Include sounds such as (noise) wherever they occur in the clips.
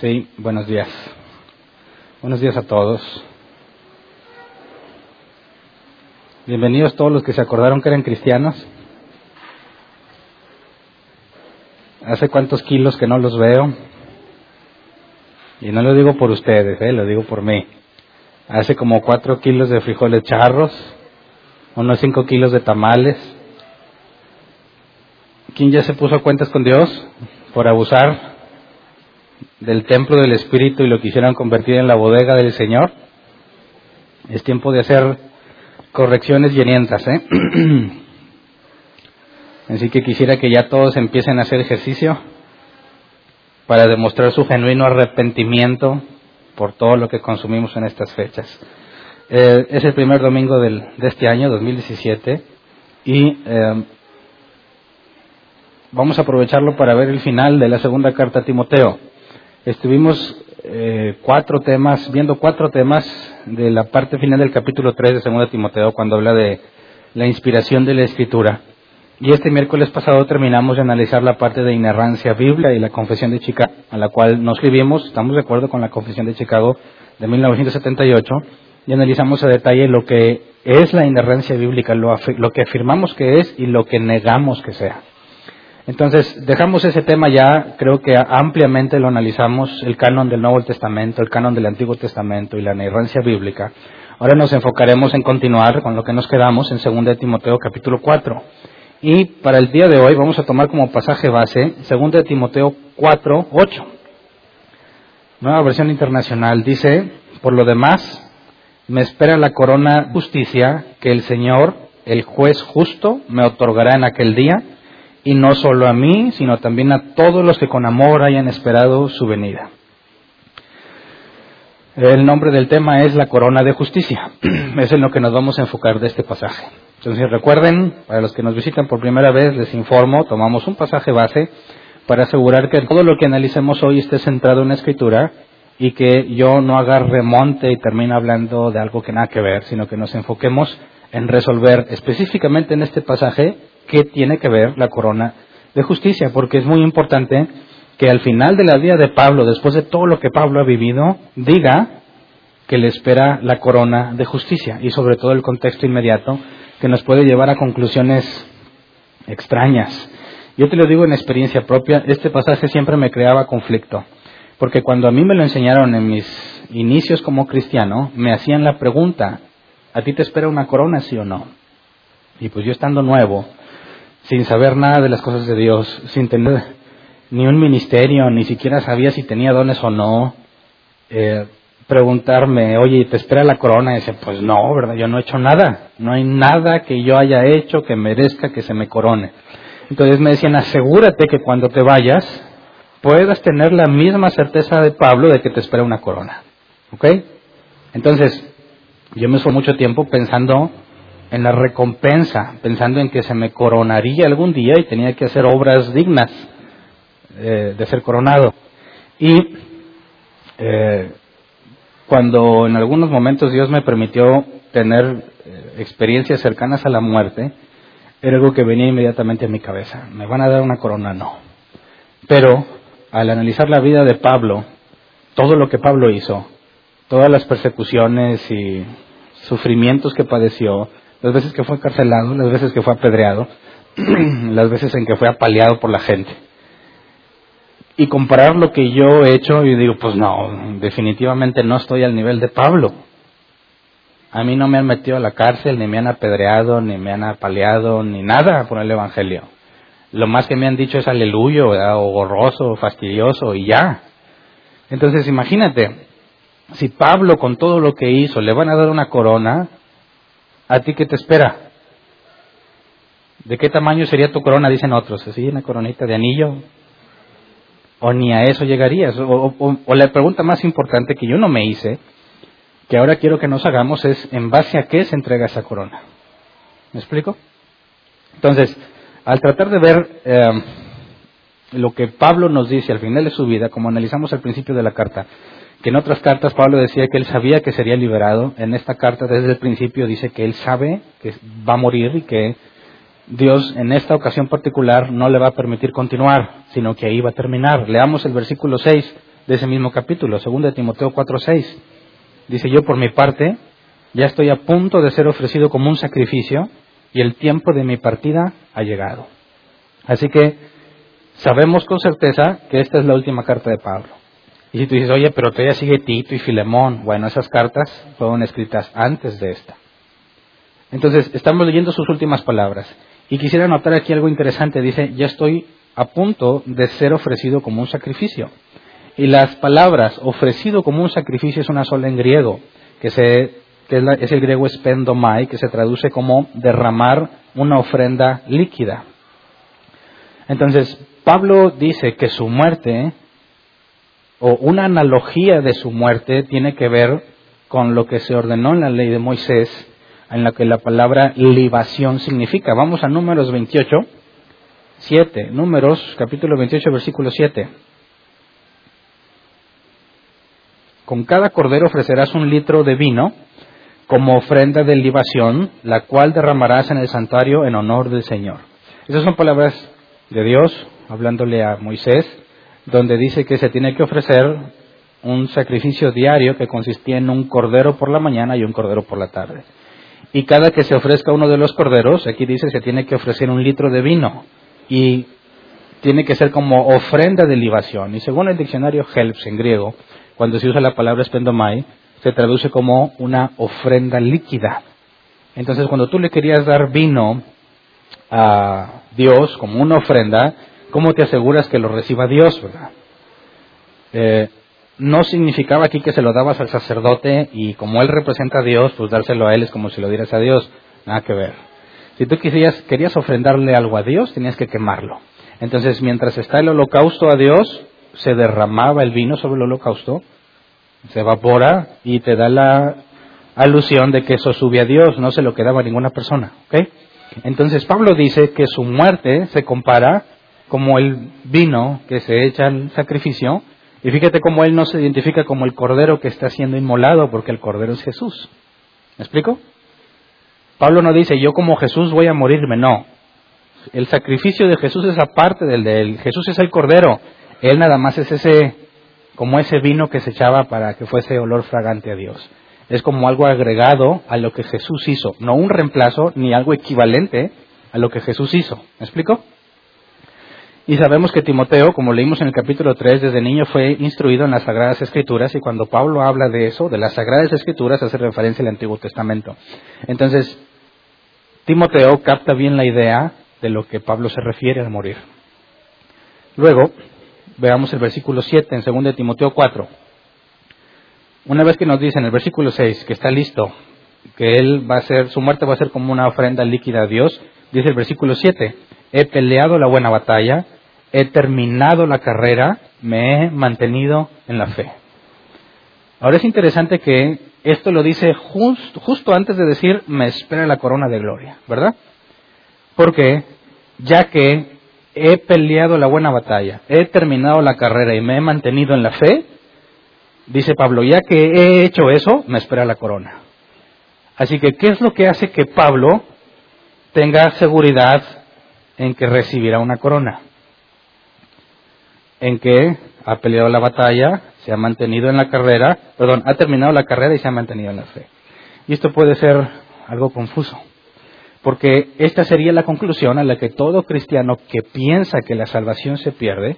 Sí, buenos días. Buenos días a todos. Bienvenidos todos los que se acordaron que eran cristianos. Hace cuántos kilos que no los veo. Y no lo digo por ustedes, ¿eh? lo digo por mí. Hace como cuatro kilos de frijoles charros, unos cinco kilos de tamales. ¿Quién ya se puso cuentas con Dios por abusar del templo del Espíritu y lo quisieron convertir en la bodega del Señor? Es tiempo de hacer correcciones llenientas, ¿eh? (clears throat) Así que quisiera que ya todos empiecen a hacer ejercicio para demostrar su genuino arrepentimiento por todo lo que consumimos en estas fechas. Eh, es el primer domingo del, de este año, 2017, y eh, vamos a aprovecharlo para ver el final de la segunda carta a Timoteo. Estuvimos eh, cuatro temas, viendo cuatro temas de la parte final del capítulo 3 de segunda Timoteo, cuando habla de la inspiración de la escritura. Y este miércoles pasado terminamos de analizar la parte de inerrancia biblia y la confesión de Chicago, a la cual nos escribimos, estamos de acuerdo con la confesión de Chicago de 1978, y analizamos a detalle lo que es la inerrancia bíblica, lo, lo que afirmamos que es y lo que negamos que sea. Entonces, dejamos ese tema ya, creo que ampliamente lo analizamos, el canon del Nuevo Testamento, el canon del Antiguo Testamento y la inerrancia bíblica. Ahora nos enfocaremos en continuar con lo que nos quedamos en 2 Timoteo capítulo 4. Y para el día de hoy vamos a tomar como pasaje base 2 Timoteo 4, 8. Nueva versión internacional dice, por lo demás, me espera la corona de justicia que el Señor, el juez justo, me otorgará en aquel día, y no solo a mí, sino también a todos los que con amor hayan esperado su venida. El nombre del tema es la corona de justicia. (clears throat) Es en lo que nos vamos a enfocar de este pasaje. Entonces recuerden, para los que nos visitan por primera vez, les informo, tomamos un pasaje base para asegurar que todo lo que analicemos hoy esté centrado en la escritura y que yo no haga remonte y termine hablando de algo que nada que ver, sino que nos enfoquemos en resolver específicamente en este pasaje qué tiene que ver la corona de justicia, porque es muy importante que al final de la vida de Pablo, después de todo lo que Pablo ha vivido, diga que le espera la corona de justicia y sobre todo el contexto inmediato que nos puede llevar a conclusiones extrañas. Yo te lo digo en experiencia propia, este pasaje siempre me creaba conflicto, porque cuando a mí me lo enseñaron en mis inicios como cristiano, me hacían la pregunta, ¿a ti te espera una corona, sí o no? Y pues yo estando nuevo, sin saber nada de las cosas de Dios, sin tener ni un ministerio, ni siquiera sabía si tenía dones o no. Eh, preguntarme, oye, ¿te espera la corona? Y dice, pues no, ¿verdad? Yo no he hecho nada. No hay nada que yo haya hecho que merezca que se me corone. Entonces me decían, asegúrate que cuando te vayas puedas tener la misma certeza de Pablo de que te espera una corona. ¿Ok? Entonces, yo me fue mucho tiempo pensando en la recompensa, pensando en que se me coronaría algún día y tenía que hacer obras dignas eh, de ser coronado. Y eh, cuando en algunos momentos Dios me permitió tener eh, experiencias cercanas a la muerte, era algo que venía inmediatamente a mi cabeza. ¿Me van a dar una corona? No. Pero al analizar la vida de Pablo, todo lo que Pablo hizo, todas las persecuciones y sufrimientos que padeció, las veces que fue encarcelado, las veces que fue apedreado, (clears throat) las veces en que fue apaleado por la gente, y comparar lo que yo he hecho y digo, pues no, definitivamente no estoy al nivel de Pablo. A mí no me han metido a la cárcel, ni me han apedreado, ni me han apaleado, ni nada por el Evangelio. Lo más que me han dicho es aleluyo, o gorroso, fastidioso, y ya. Entonces imagínate, si Pablo con todo lo que hizo le van a dar una corona, ¿a ti qué te espera? ¿De qué tamaño sería tu corona? Dicen otros, así una coronita de anillo, o ni a eso llegarías. O, la pregunta más importante que yo no me hice, que ahora quiero que nos hagamos, es en base a qué se entrega esa corona. ¿Me explico? Entonces, al tratar de ver eh, lo que Pablo nos dice al final de su vida, como analizamos al principio de la carta, que en otras cartas Pablo decía que él sabía que sería liberado, en esta carta desde el principio dice que él sabe que va a morir y que Dios en esta ocasión particular no le va a permitir continuar, sino que ahí va a terminar. Leamos el versículo 6 de ese mismo capítulo, 2 Timoteo 4:6. Dice, yo por mi parte ya estoy a punto de ser ofrecido como un sacrificio y el tiempo de mi partida ha llegado. Así que sabemos con certeza que esta es la última carta de Pablo. Y si tú dices, oye, pero todavía sigue Tito y Filemón, bueno, esas cartas fueron escritas antes de esta. Entonces, estamos leyendo sus últimas palabras. Y quisiera notar aquí algo interesante. Dice, ya estoy a punto de ser ofrecido como un sacrificio. Y las palabras ofrecido como un sacrificio es una sola en griego, que, se, es, el griego spendomai, que se traduce como derramar una ofrenda líquida. Entonces, Pablo dice que su muerte, o una analogía de su muerte, tiene que ver con lo que se ordenó en la ley de Moisés, en la que la palabra libación significa. Vamos a números 28, 7. Números, capítulo 28, versículo 7. Con cada cordero ofrecerás un litro de vino como ofrenda de libación, la cual derramarás en el santuario en honor del Señor. Esas son palabras de Dios hablándole a Moisés, donde dice que se tiene que ofrecer un sacrificio diario que consistía en un cordero por la mañana y un cordero por la tarde. Y cada que se ofrezca uno de los corderos, aquí dice se tiene que ofrecer un litro de vino y tiene que ser como ofrenda de libación. Y según el diccionario Helps en griego, cuando se usa la palabra espendomai, se traduce como una ofrenda líquida. Entonces, cuando tú le querías dar vino a Dios como una ofrenda, ¿cómo te aseguras que lo reciba Dios, verdad? Eh, no significaba aquí que se lo dabas al sacerdote y como él representa a Dios, pues dárselo a él es como si lo dieras a Dios. Nada que ver. Si tú querías, querías ofrendarle algo a Dios, tenías que quemarlo. Entonces, mientras está el holocausto a Dios, se derramaba el vino sobre el holocausto, se evapora y te da la alusión de que eso sube a Dios, no se lo quedaba a ninguna persona. Entonces Pablo dice que su muerte se compara como el vino que se echa al sacrificio, y fíjate cómo él no se identifica como el cordero que está siendo inmolado, porque el cordero es Jesús. ¿Me explico? Pablo no dice, yo como Jesús voy a morirme, no. El sacrificio de Jesús es aparte del de él. Jesús es el cordero. Él nada más es ese, como ese vino que se echaba para que fuese olor fragante a Dios. Es como algo agregado a lo que Jesús hizo, no un reemplazo ni algo equivalente a lo que Jesús hizo. ¿Me explico? Y sabemos que Timoteo, como leímos en el capítulo 3, desde niño fue instruido en las Sagradas Escrituras y cuando Pablo habla de eso, de las Sagradas Escrituras, hace referencia al Antiguo Testamento. Entonces, Timoteo capta bien la idea de lo que Pablo se refiere al morir. Luego, veamos el versículo 7 en 2 de Timoteo 4. Una vez que nos dice en el versículo 6 que está listo, que él va a ser, su muerte va a ser como una ofrenda líquida a Dios, dice el versículo 7, he peleado la buena batalla, he terminado la carrera, me he mantenido en la fe. Ahora es interesante que esto lo dice justo antes de decir, me espera la corona de gloria, ¿verdad? Porque ya que he peleado la buena batalla, he terminado la carrera y me he mantenido en la fe, dice Pablo, ya que he hecho eso, me espera la corona. Así que, ¿qué es lo que hace que Pablo tenga seguridad en que recibirá una corona? En que ha peleado la batalla, se ha mantenido en la carrera, perdón, ha terminado la carrera y se ha mantenido en la fe. Y esto puede ser algo confuso porque esta sería la conclusión a la que todo cristiano que piensa que la salvación se pierde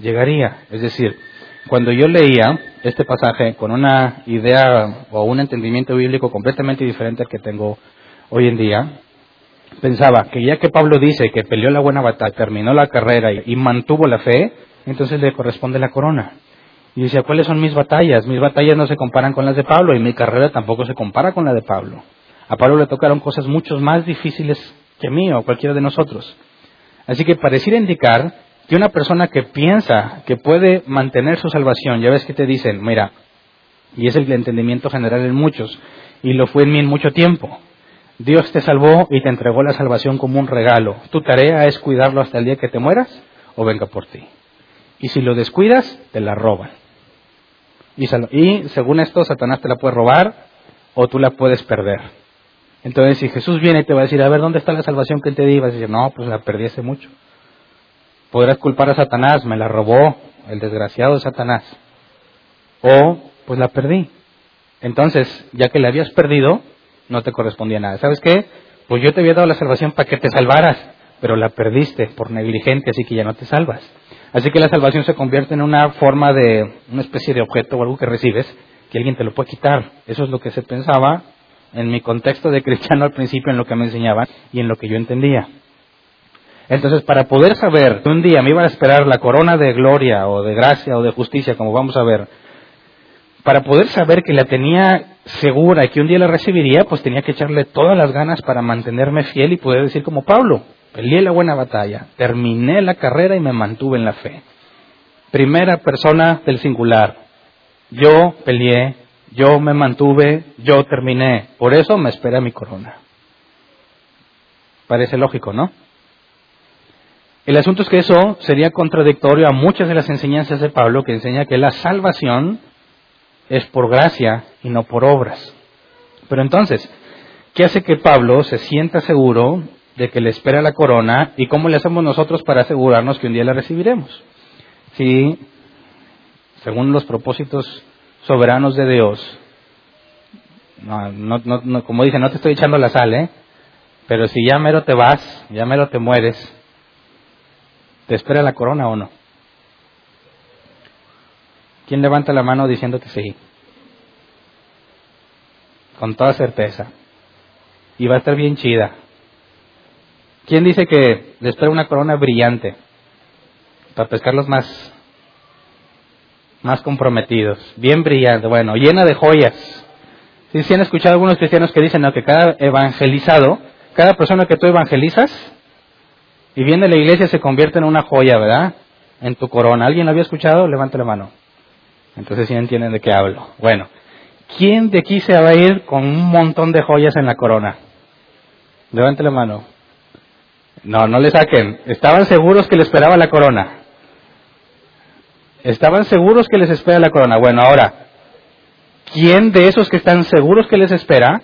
llegaría. Es decir, cuando yo leía este pasaje con una idea o un entendimiento bíblico completamente diferente al que tengo hoy en día, pensaba que ya que Pablo dice que peleó la buena batalla, terminó la carrera y mantuvo la fe, entonces le corresponde la corona. Y decía, ¿cuáles son mis batallas? Mis batallas no se comparan con las de Pablo y mi carrera tampoco se compara con la de Pablo. A Pablo le tocaron cosas mucho más difíciles que a mí o cualquiera de nosotros. Así que pareciera indicar que una persona que piensa que puede mantener su salvación, ya ves que te dicen, mira, y es el entendimiento general en muchos, y lo fue en mí en mucho tiempo. Dios te salvó y te entregó la salvación como un regalo. Tu tarea es cuidarlo hasta el día que te mueras o venga por ti. Y si lo descuidas, te la roban. Y, según esto, Satanás te la puede robar o tú la puedes perder. Entonces, si Jesús viene y te va a decir, a ver, ¿dónde está la salvación que te di? Vas a decir, no, pues la perdí hace mucho. Podrás culpar a Satanás, me la robó el desgraciado de Satanás. o pues la perdí. Entonces, ya que la habías perdido, no te correspondía nada. ¿Sabes qué? Pues yo te había dado la salvación para que te salvaras, pero la perdiste por negligente, así que ya no te salvas. Así que la salvación se convierte en una forma de, una especie de objeto o algo que recibes, que alguien te lo puede quitar. Eso es lo que se pensaba en mi contexto de cristiano al principio, en lo que me enseñaban y en lo que yo entendía. Entonces, para poder saber que un día me iba a esperar la corona de gloria o de gracia o de justicia, como vamos a ver, para poder saber que la tenía segura y que un día la recibiría, pues tenía que echarle todas las ganas para mantenerme fiel y poder decir como Pablo, peleé la buena batalla, terminé la carrera y me mantuve en la fe. Primera persona del singular, yo peleé, yo me mantuve, yo terminé, por eso me espera mi corona. Parece lógico, ¿no? El asunto es que eso sería contradictorio a muchas de las enseñanzas de Pablo que enseña que la salvación es por gracia y no por obras. Pero entonces, ¿qué hace que Pablo se sienta seguro de que le espera la corona y cómo le hacemos nosotros para asegurarnos que un día la recibiremos? Si, según los propósitos soberanos de Dios, como dice, no te estoy echando la sal, ¿eh? pero si ya mero te vas, ya mero te mueres, ¿te espera la corona o no? ¿Quién levanta la mano diciendo que sí? Con toda certeza. Y va a estar bien chida. ¿Quién dice que le espera una corona brillante? Para pescarlos más, más comprometidos. Bien brillante, bueno, llena de joyas. ¿Sí, sí han escuchado algunos cristianos que dicen que cada evangelizado, cada persona que tú evangelizas y viene a la iglesia se convierte en una joya, ¿verdad? En tu corona. ¿Alguien lo había escuchado? Levante la mano. Entonces sí entienden de qué hablo. Bueno, ¿quién de aquí se va a ir con un montón de joyas en la corona? Levante la mano. No, no le saquen. Estaban seguros que le esperaba la corona. Estaban seguros que les espera la corona. Bueno, ahora, ¿quién de esos que están seguros que les espera,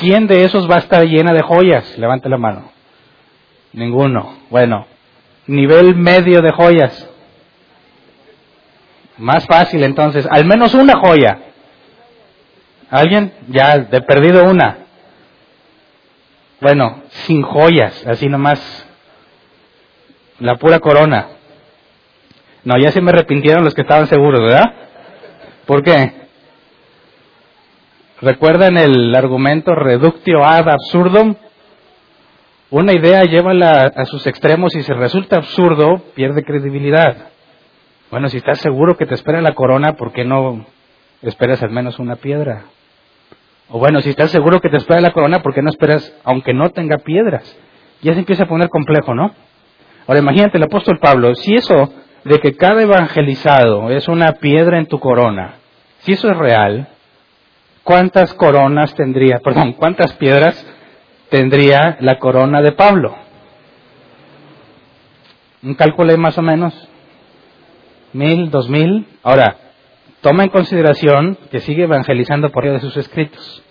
quién de esos va a estar llena de joyas? Levante la mano. Ninguno. Bueno, nivel medio de joyas. Más fácil entonces, al menos una joya. ¿Alguien? Ya, de perdido una. Bueno, sin joyas, así nomás. La pura corona. No, ya se me arrepintieron los que estaban seguros, ¿verdad? ¿Por qué? ¿Recuerdan el argumento reductio ad absurdum? Una idea llévala a sus extremos y si resulta absurdo, pierde credibilidad. Bueno, si estás seguro que te espera la corona, ¿por qué no esperas al menos una piedra? O bueno, si estás seguro que te espera la corona, ¿por qué no esperas aunque no tenga piedras? Ya se empieza a poner complejo, ¿no? Ahora imagínate el apóstol Pablo, si eso de que cada evangelizado es una piedra en tu corona, si eso es real, ¿cuántas coronas tendría, perdón, cuántas piedras tendría la corona de Pablo? Un cálculo más o menos mil, dos mil. Ahora, toma en consideración que sigue evangelizando por medio de sus escritos.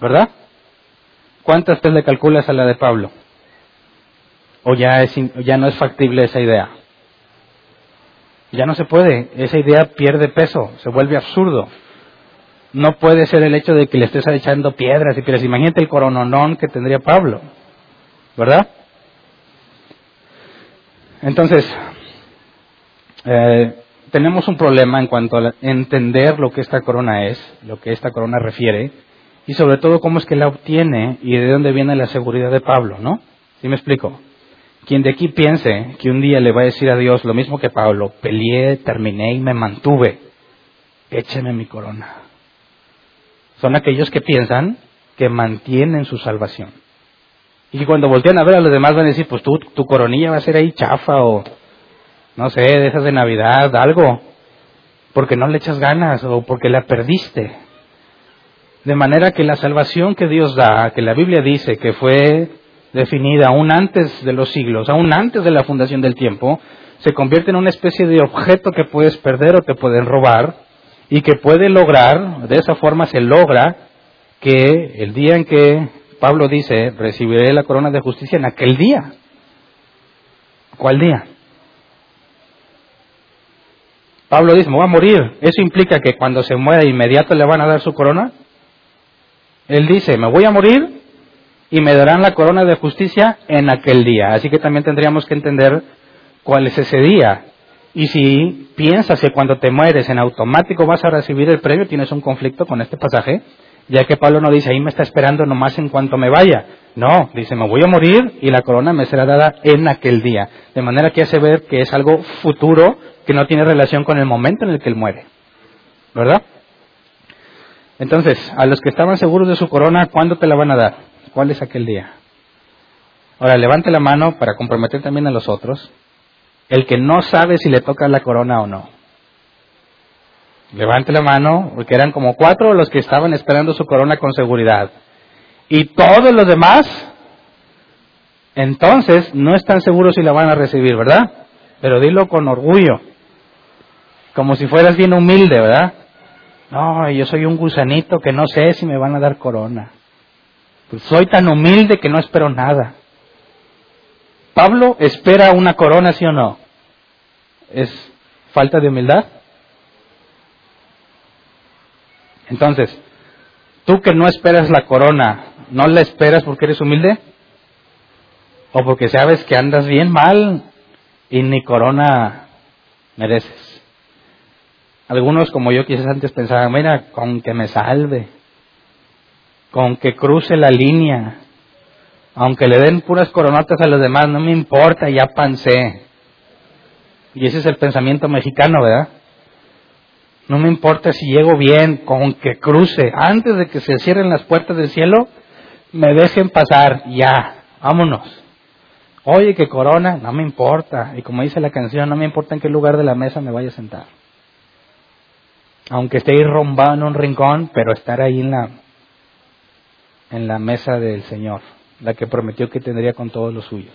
¿Verdad? ¿Cuántas te le calculas a la de Pablo? ¿O ya, es, ya no es factible esa idea? Ya no se puede. Esa idea pierde peso, se vuelve absurdo. No puede ser el hecho de que le estés echando piedras y piedras. Imagínate el corononón que tendría Pablo. ¿Verdad? Entonces, eh, tenemos un problema en cuanto a entender lo que esta corona es, lo que esta corona refiere, y sobre todo cómo es que la obtiene y de dónde viene la seguridad de Pablo, ¿no? ¿Sí me explico? Quien de aquí piense que un día le va a decir a Dios lo mismo que Pablo, peleé, terminé y me mantuve, écheme mi corona. Son aquellos que piensan que mantienen su salvación. Y cuando voltean a ver a los demás van a decir, pues tú, tu coronilla va a ser ahí chafa o no sé, de esas de Navidad, algo, porque no le echas ganas o porque la perdiste. De manera que la salvación que Dios da, que la Biblia dice que fue definida aún antes de los siglos, aún antes de la fundación del tiempo, se convierte en una especie de objeto que puedes perder o te pueden robar y que puede lograr, de esa forma se logra que el día en que Pablo dice, recibiré la corona de justicia en aquel día. ¿Cuál día? Pablo dice, me voy a morir. ¿Eso implica que cuando se muera inmediato le van a dar su corona? Él dice, me voy a morir y me darán la corona de justicia en aquel día. Así que también tendríamos que entender cuál es ese día. Y si piensas que cuando te mueres en automático vas a recibir el premio, tienes un conflicto con este pasaje, ya que Pablo no dice, ahí me está esperando nomás en cuanto me vaya. No, dice, me voy a morir y la corona me será dada en aquel día. De manera que hace ver que es algo futuro que no tiene relación con el momento en el que él muere. ¿Verdad? Entonces, a los que estaban seguros de su corona, ¿cuándo te la van a dar? ¿Cuál es aquel día? Ahora, levante la mano para comprometer también a los otros. El que no sabe si le toca la corona o no. Levante la mano, porque eran como cuatro los que estaban esperando su corona con seguridad. Y todos los demás, entonces, no están seguros si la van a recibir, ¿verdad? Pero dilo con orgullo. Como si fueras bien humilde, ¿verdad? No, yo soy un gusanito que no sé si me van a dar corona. Pues soy tan humilde que no espero nada. Pablo espera una corona, sí o no. ¿Es falta de humildad? Entonces, tú que no esperas la corona, ¿no la esperas porque eres humilde? ¿O porque sabes que andas bien mal y ni corona mereces? Algunos, como yo quizás antes pensaban, mira, con que me salve, con que cruce la línea, aunque le den puras coronatas a los demás, no me importa, ya pancé. Y ese es el pensamiento mexicano, ¿verdad? No me importa si llego bien, con que cruce, antes de que se cierren las puertas del cielo, me dejen pasar, ya, vámonos. Oye, que corona, no me importa. Y como dice la canción, no me importa en qué lugar de la mesa me vaya a sentar aunque esté rombado en un rincón, pero estar ahí en la, en la mesa del Señor, la que prometió que tendría con todos los suyos.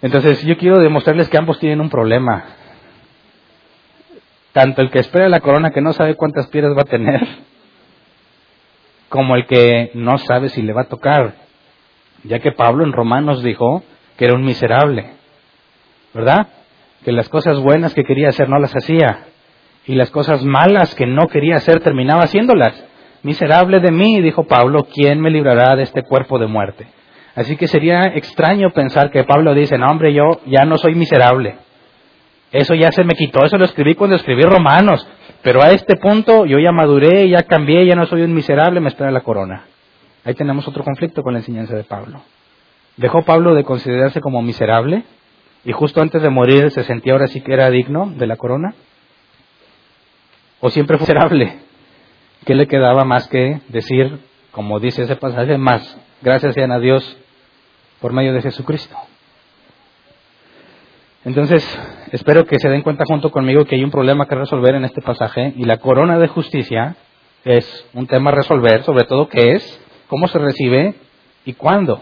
Entonces yo quiero demostrarles que ambos tienen un problema. Tanto el que espera la corona que no sabe cuántas piedras va a tener, como el que no sabe si le va a tocar. Ya que Pablo en Romanos dijo que era un miserable, ¿verdad? Que las cosas buenas que quería hacer no las hacía y las cosas malas que no quería hacer terminaba haciéndolas. Miserable de mí, dijo Pablo, ¿quién me librará de este cuerpo de muerte? Así que sería extraño pensar que Pablo dice, no hombre, yo ya no soy miserable. Eso ya se me quitó, eso lo escribí cuando escribí Romanos. Pero a este punto yo ya maduré, ya cambié, ya no soy un miserable, me espera la corona. Ahí tenemos otro conflicto con la enseñanza de Pablo. ¿Dejó Pablo de considerarse como miserable? Y justo antes de morir se sentía ahora sí que era digno de la corona. ¿O siempre fue miserable? ¿Qué le quedaba más que decir, como dice ese pasaje, más gracias sean a Dios por medio de Jesucristo? Entonces, espero que se den cuenta junto conmigo que hay un problema que resolver en este pasaje y la corona de justicia es un tema a resolver, sobre todo qué es, cómo se recibe y cuándo.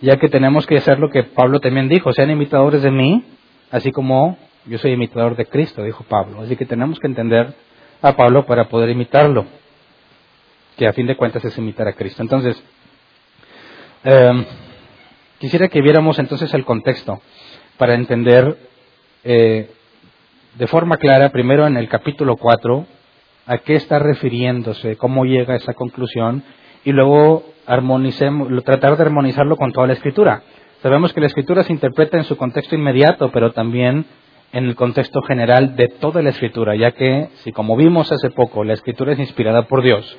Ya que tenemos que hacer lo que Pablo también dijo, sean imitadores de mí, así como yo soy imitador de Cristo, dijo Pablo. Así que tenemos que entender a Pablo para poder imitarlo, que a fin de cuentas es imitar a Cristo. Entonces, em, quisiera que viéramos entonces el contexto para entender eh, de forma clara, primero en el capítulo 4, a qué está refiriéndose, cómo llega a esa conclusión, y luego armonicemos, tratar de armonizarlo con toda la escritura. Sabemos que la escritura se interpreta en su contexto inmediato, pero también en el contexto general de toda la escritura, ya que, si como vimos hace poco, la escritura es inspirada por Dios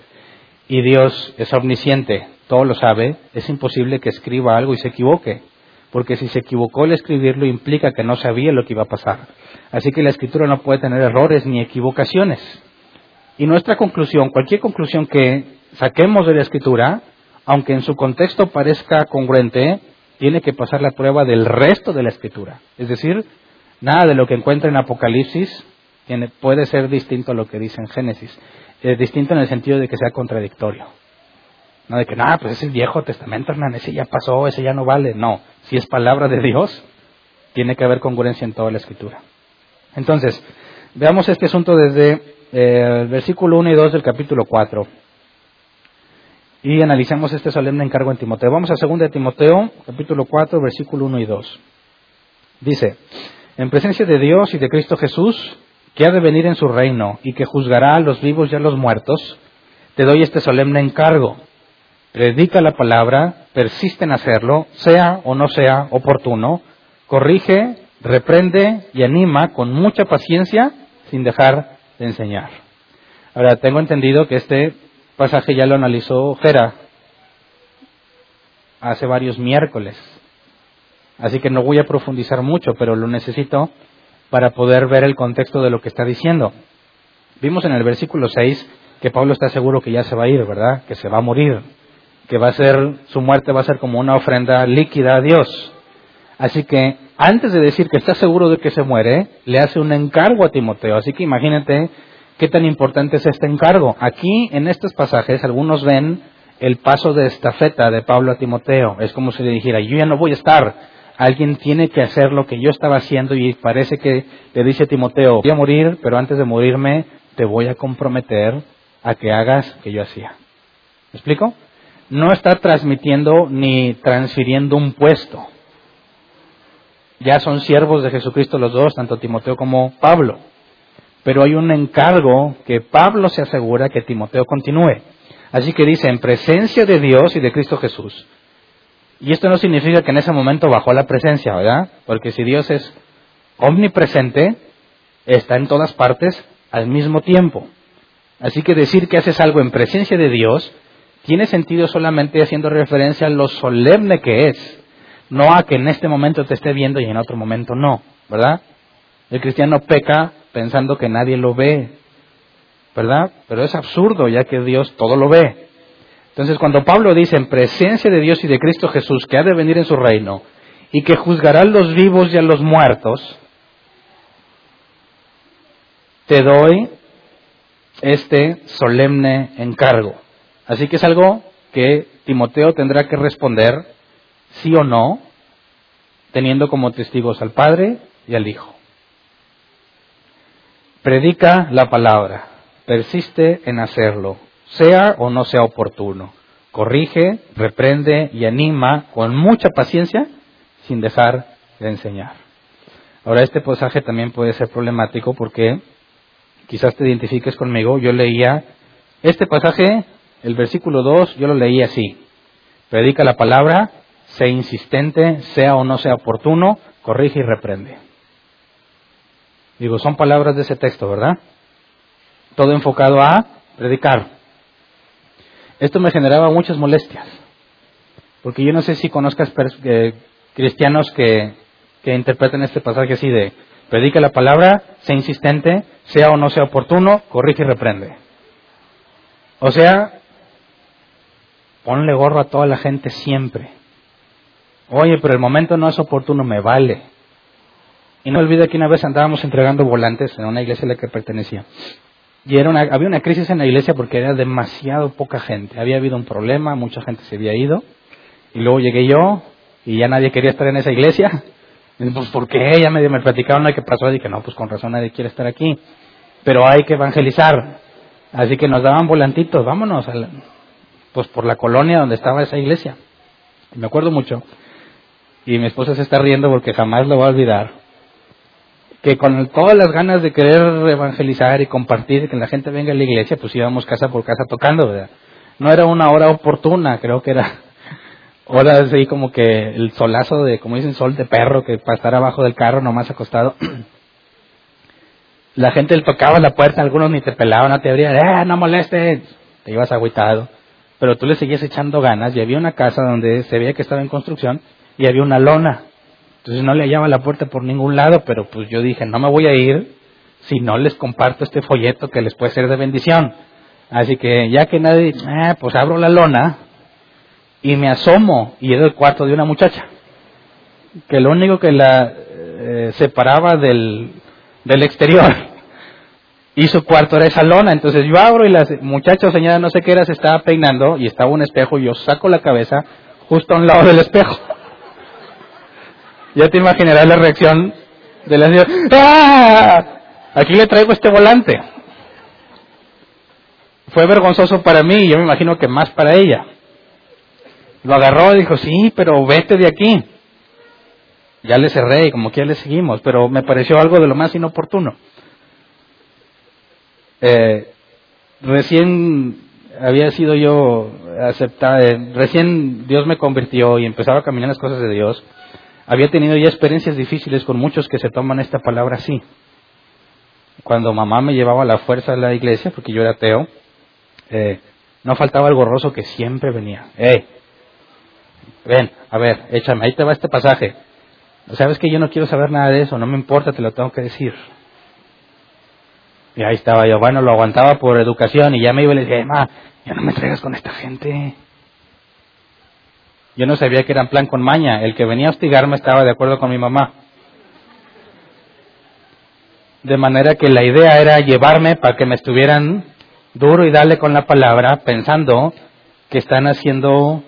y Dios es omnisciente, todo lo sabe, es imposible que escriba algo y se equivoque, porque si se equivocó al escribirlo implica que no sabía lo que iba a pasar. Así que la escritura no puede tener errores ni equivocaciones. Y nuestra conclusión, cualquier conclusión que saquemos de la escritura, aunque en su contexto parezca congruente, tiene que pasar la prueba del resto de la escritura. Es decir, Nada de lo que encuentra en Apocalipsis puede ser distinto a lo que dice en Génesis. Es distinto en el sentido de que sea contradictorio. No de que, nada, pues es el Viejo Testamento, Hernán, ese ya pasó, ese ya no vale. No, si es palabra de Dios, tiene que haber congruencia en toda la escritura. Entonces, veamos este asunto desde eh, el versículo 1 y 2 del capítulo 4. Y analicemos este solemne encargo en Timoteo. Vamos a 2 de Timoteo, capítulo 4, versículo 1 y 2. Dice, en presencia de Dios y de Cristo Jesús, que ha de venir en su reino y que juzgará a los vivos y a los muertos, te doy este solemne encargo. Predica la palabra, persiste en hacerlo, sea o no sea oportuno, corrige, reprende y anima con mucha paciencia sin dejar de enseñar. Ahora, tengo entendido que este pasaje ya lo analizó Jera hace varios miércoles. Así que no voy a profundizar mucho, pero lo necesito para poder ver el contexto de lo que está diciendo. Vimos en el versículo 6 que Pablo está seguro que ya se va a ir, ¿verdad? Que se va a morir, que va a ser su muerte va a ser como una ofrenda líquida a Dios. Así que antes de decir que está seguro de que se muere, le hace un encargo a Timoteo. Así que imagínate qué tan importante es este encargo. Aquí en estos pasajes algunos ven el paso de estafeta de Pablo a Timoteo. Es como si le dijera, yo ya no voy a estar, alguien tiene que hacer lo que yo estaba haciendo y parece que le dice a Timoteo, voy a morir, pero antes de morirme te voy a comprometer a que hagas que yo hacía. ¿Me explico? No está transmitiendo ni transfiriendo un puesto. Ya son siervos de Jesucristo los dos, tanto Timoteo como Pablo. Pero hay un encargo que Pablo se asegura que Timoteo continúe. Así que dice, en presencia de Dios y de Cristo Jesús. Y esto no significa que en ese momento bajó la presencia, ¿verdad? Porque si Dios es omnipresente, está en todas partes al mismo tiempo. Así que decir que haces algo en presencia de Dios tiene sentido solamente haciendo referencia a lo solemne que es, no a que en este momento te esté viendo y en otro momento no, ¿verdad? El cristiano peca pensando que nadie lo ve, ¿verdad? Pero es absurdo ya que Dios todo lo ve. Entonces, cuando Pablo dice en presencia de Dios y de Cristo Jesús que ha de venir en su reino y que juzgará a los vivos y a los muertos, te doy este solemne encargo. Así que es algo que Timoteo tendrá que responder sí o no, teniendo como testigos al Padre y al Hijo. Predica la palabra, persiste en hacerlo, sea o no sea oportuno. Corrige, reprende y anima con mucha paciencia sin dejar de enseñar. Ahora, este pasaje también puede ser problemático porque quizás te identifiques conmigo. Yo leía este pasaje, el versículo 2, yo lo leía así. Predica la palabra, sea insistente, sea o no sea oportuno, corrige y reprende. Digo, son palabras de ese texto, ¿verdad? Todo enfocado a predicar. Esto me generaba muchas molestias, porque yo no sé si conozcas eh, cristianos que, que interpreten este pasaje así de, predica la palabra, sea insistente, sea o no sea oportuno, corrige y reprende. O sea, ponle gorro a toda la gente siempre. Oye, pero el momento no es oportuno, me vale. Y no olvide que una vez andábamos entregando volantes en una iglesia a la que pertenecía. Y era había una crisis en la iglesia porque era demasiado poca gente. Había habido un problema, mucha gente se había ido. Y luego llegué yo y ya nadie quería estar en esa iglesia. Pues, ¿por qué? Ya me, me platicaron lo que pasó. Y dije, no, pues con razón nadie quiere estar aquí. Pero hay que evangelizar. Así que nos daban volantitos, vámonos, pues por la colonia donde estaba esa iglesia. Y me acuerdo mucho. Y mi esposa se está riendo porque jamás lo va a olvidar que con todas las ganas de querer evangelizar y compartir, que la gente venga a la iglesia, pues íbamos casa por casa tocando, ¿verdad? No era una hora oportuna, creo que era (laughs) hora así como que el solazo de, como dicen, sol de perro, que para estar abajo del carro nomás acostado. (clears throat) La gente le tocaba la puerta, algunos ni te pelaban, no te abrían, ¡eh, no molestes! Te ibas agüitado. Pero tú le seguías echando ganas y había una casa donde se veía que estaba en construcción y había una lona entonces no le hallaba la puerta por ningún lado, pero pues yo dije, no me voy a ir si no les comparto este folleto que les puede ser de bendición. Así que ya que nadie, eh, pues abro la lona y me asomo y era el cuarto de una muchacha, que lo único que la eh, separaba del, del exterior y su cuarto era esa lona. Entonces yo abro y la muchacha señora no sé qué era se estaba peinando y estaba un espejo y yo saco la cabeza justo a un lado del espejo. Ya te imaginarás la reacción de la señora. ¡Ah! Aquí le traigo este volante. Fue vergonzoso para mí y yo me imagino que más para ella. Lo agarró y dijo, sí, pero vete de aquí. Ya le cerré y como que ya le seguimos, pero me pareció algo de lo más inoportuno. Eh, recién había sido yo aceptado, eh, recién Dios me convirtió y empezaba a caminar las cosas de Dios. Había tenido ya experiencias difíciles con muchos que se toman esta palabra así. Cuando mamá me llevaba a la fuerza a la iglesia, porque yo era ateo, eh, no faltaba el gorroso que siempre venía. ¡Eh! Ven, a ver, échame, ahí te va este pasaje. Sabes que yo no quiero saber nada de eso, no me importa, te lo tengo que decir. Y ahí estaba yo, bueno, lo aguantaba por educación y ya me iba y le decía, ma, ya no me traigas con esta gente. Yo no sabía que eran plan con maña, el que venía a hostigarme estaba de acuerdo con mi mamá. De manera que la idea era llevarme para que me estuvieran duro y darle con la palabra, pensando que están haciendo,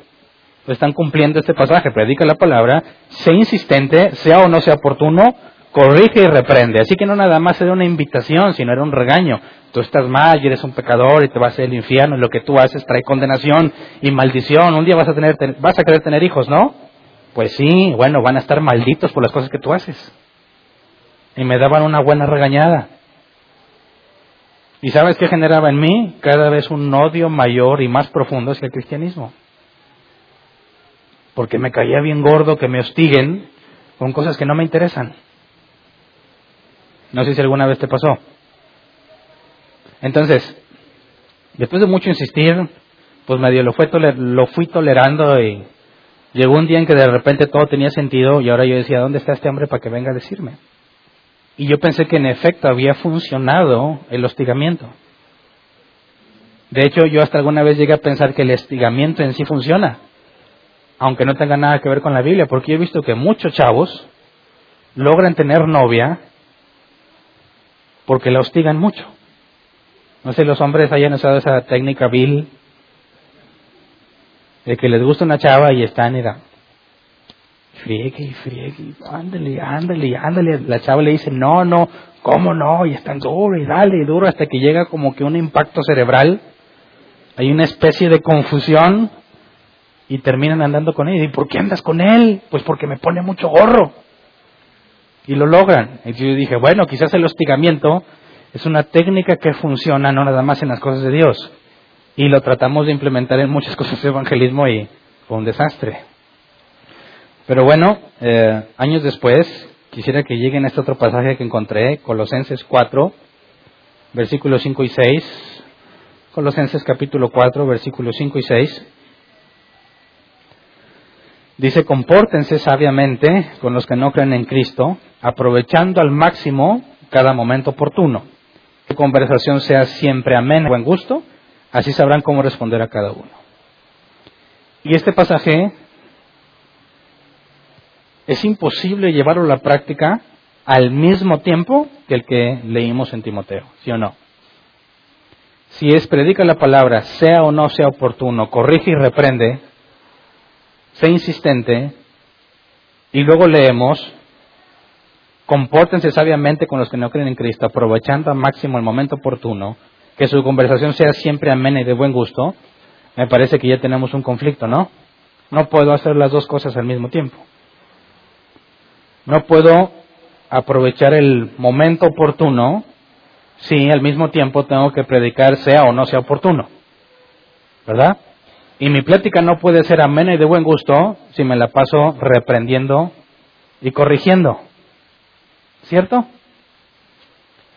están cumpliendo este pasaje, predica la palabra, sea insistente, sea o no sea oportuno, corrige y reprende. Así que no nada más era una invitación, sino era un regaño. Tú estás mal y eres un pecador y te vas al infierno y lo que tú haces trae condenación y maldición. Un día vas a tener, vas a querer tener hijos, ¿no? Pues sí, bueno, van a estar malditos por las cosas que tú haces. Y me daban una buena regañada. ¿Y sabes qué generaba en mí? Cada vez un odio mayor y más profundo hacia el cristianismo. Porque me caía bien gordo que me hostiguen con cosas que no me interesan. No sé si alguna vez te pasó. Entonces, después de mucho insistir, pues medio lo, fue lo fui tolerando y llegó un día en que de repente todo tenía sentido y ahora yo decía, ¿dónde está este hombre para que venga a decirme? Y yo pensé que en efecto había funcionado el hostigamiento. De hecho, yo hasta alguna vez llegué a pensar que el hostigamiento en sí funciona, aunque no tenga nada que ver con la Biblia, porque yo he visto que muchos chavos logran tener novia porque la hostigan mucho. No sé si los hombres hayan usado esa técnica vil de que les gusta una chava y están da, friegue y friegue, ándale, ándale, ándale. La chava le dice, no, no, ¿cómo no? Y están duro y dale y duro hasta que llega como que un impacto cerebral. Hay una especie de confusión y terminan andando con él. ¿Y por qué andas con él? Pues porque me pone mucho gorro. Y lo logran. Y yo dije, bueno, quizás el hostigamiento es una técnica que funciona no nada más en las cosas de Dios. Y lo tratamos de implementar en muchas (laughs) cosas de evangelismo y fue un desastre. Pero bueno, eh, años después, quisiera que lleguen a este otro pasaje que encontré, Colosenses 4, versículos 5 y 6. Colosenses capítulo 4, versículos 5 y 6. Dice, compórtense sabiamente con los que no creen en Cristo, aprovechando al máximo cada momento oportuno conversación sea siempre amena, buen gusto, así sabrán cómo responder a cada uno. Y este pasaje es imposible llevarlo a la práctica al mismo tiempo que el que leímos en Timoteo, ¿sí o no? Si es predica la palabra, sea o no sea oportuno, corrige y reprende, sea insistente, y luego leemos compórtense sabiamente con los que no creen en Cristo, aprovechando al máximo el momento oportuno, que su conversación sea siempre amena y de buen gusto, me parece que ya tenemos un conflicto, ¿no? No puedo hacer las dos cosas al mismo tiempo. No puedo aprovechar el momento oportuno si al mismo tiempo tengo que predicar sea o no sea oportuno. ¿Verdad? Y mi plática no puede ser amena y de buen gusto si me la paso reprendiendo y corrigiendo. ¿Cierto?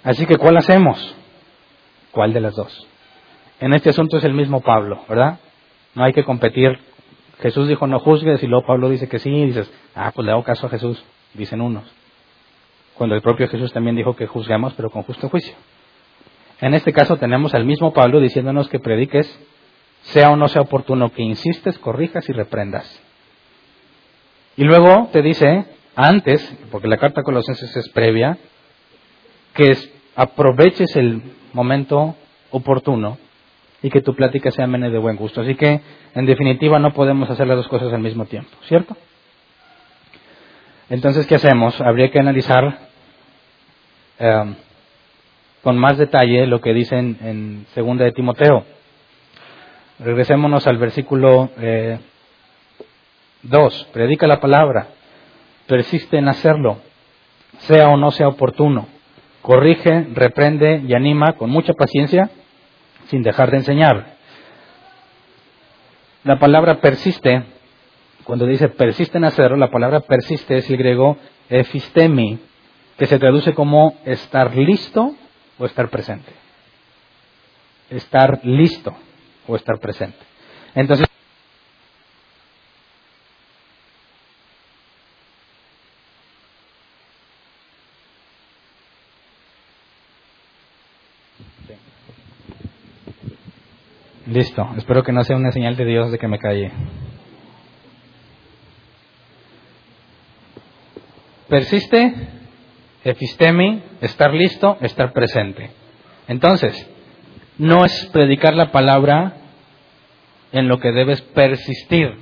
Así que, ¿cuál hacemos? ¿Cuál de las dos? En este asunto es el mismo Pablo, ¿verdad? No hay que competir. Jesús dijo no juzgues y luego Pablo dice que sí y dices, ah, pues le hago caso a Jesús, dicen unos. Cuando el propio Jesús también dijo que juzgamos pero con justo juicio. En este caso tenemos al mismo Pablo diciéndonos que prediques, sea o no sea oportuno, que insistes, corrijas y reprendas. Y luego te dice, antes, porque la carta a Colosenses es previa, que aproveches el momento oportuno y que tu plática sea menos de buen gusto. Así que, en definitiva, no podemos hacer las dos cosas al mismo tiempo, ¿cierto? Entonces, ¿qué hacemos? Habría que analizar em, con más detalle lo que dice en, segunda de Timoteo. Regresémonos al versículo 2. Eh, Predica la palabra persiste en hacerlo, sea o no sea oportuno. Corrige, reprende y anima con mucha paciencia sin dejar de enseñar. La palabra persiste, cuando dice persiste en hacerlo, la palabra persiste es el griego efistemi, que se traduce como estar listo o estar presente. Estar listo o estar presente. Entonces, Listo, espero que no sea una señal de Dios de que me calle. Persiste, epistemi, estar listo, estar presente. Entonces, no es predicar la palabra en lo que debes persistir.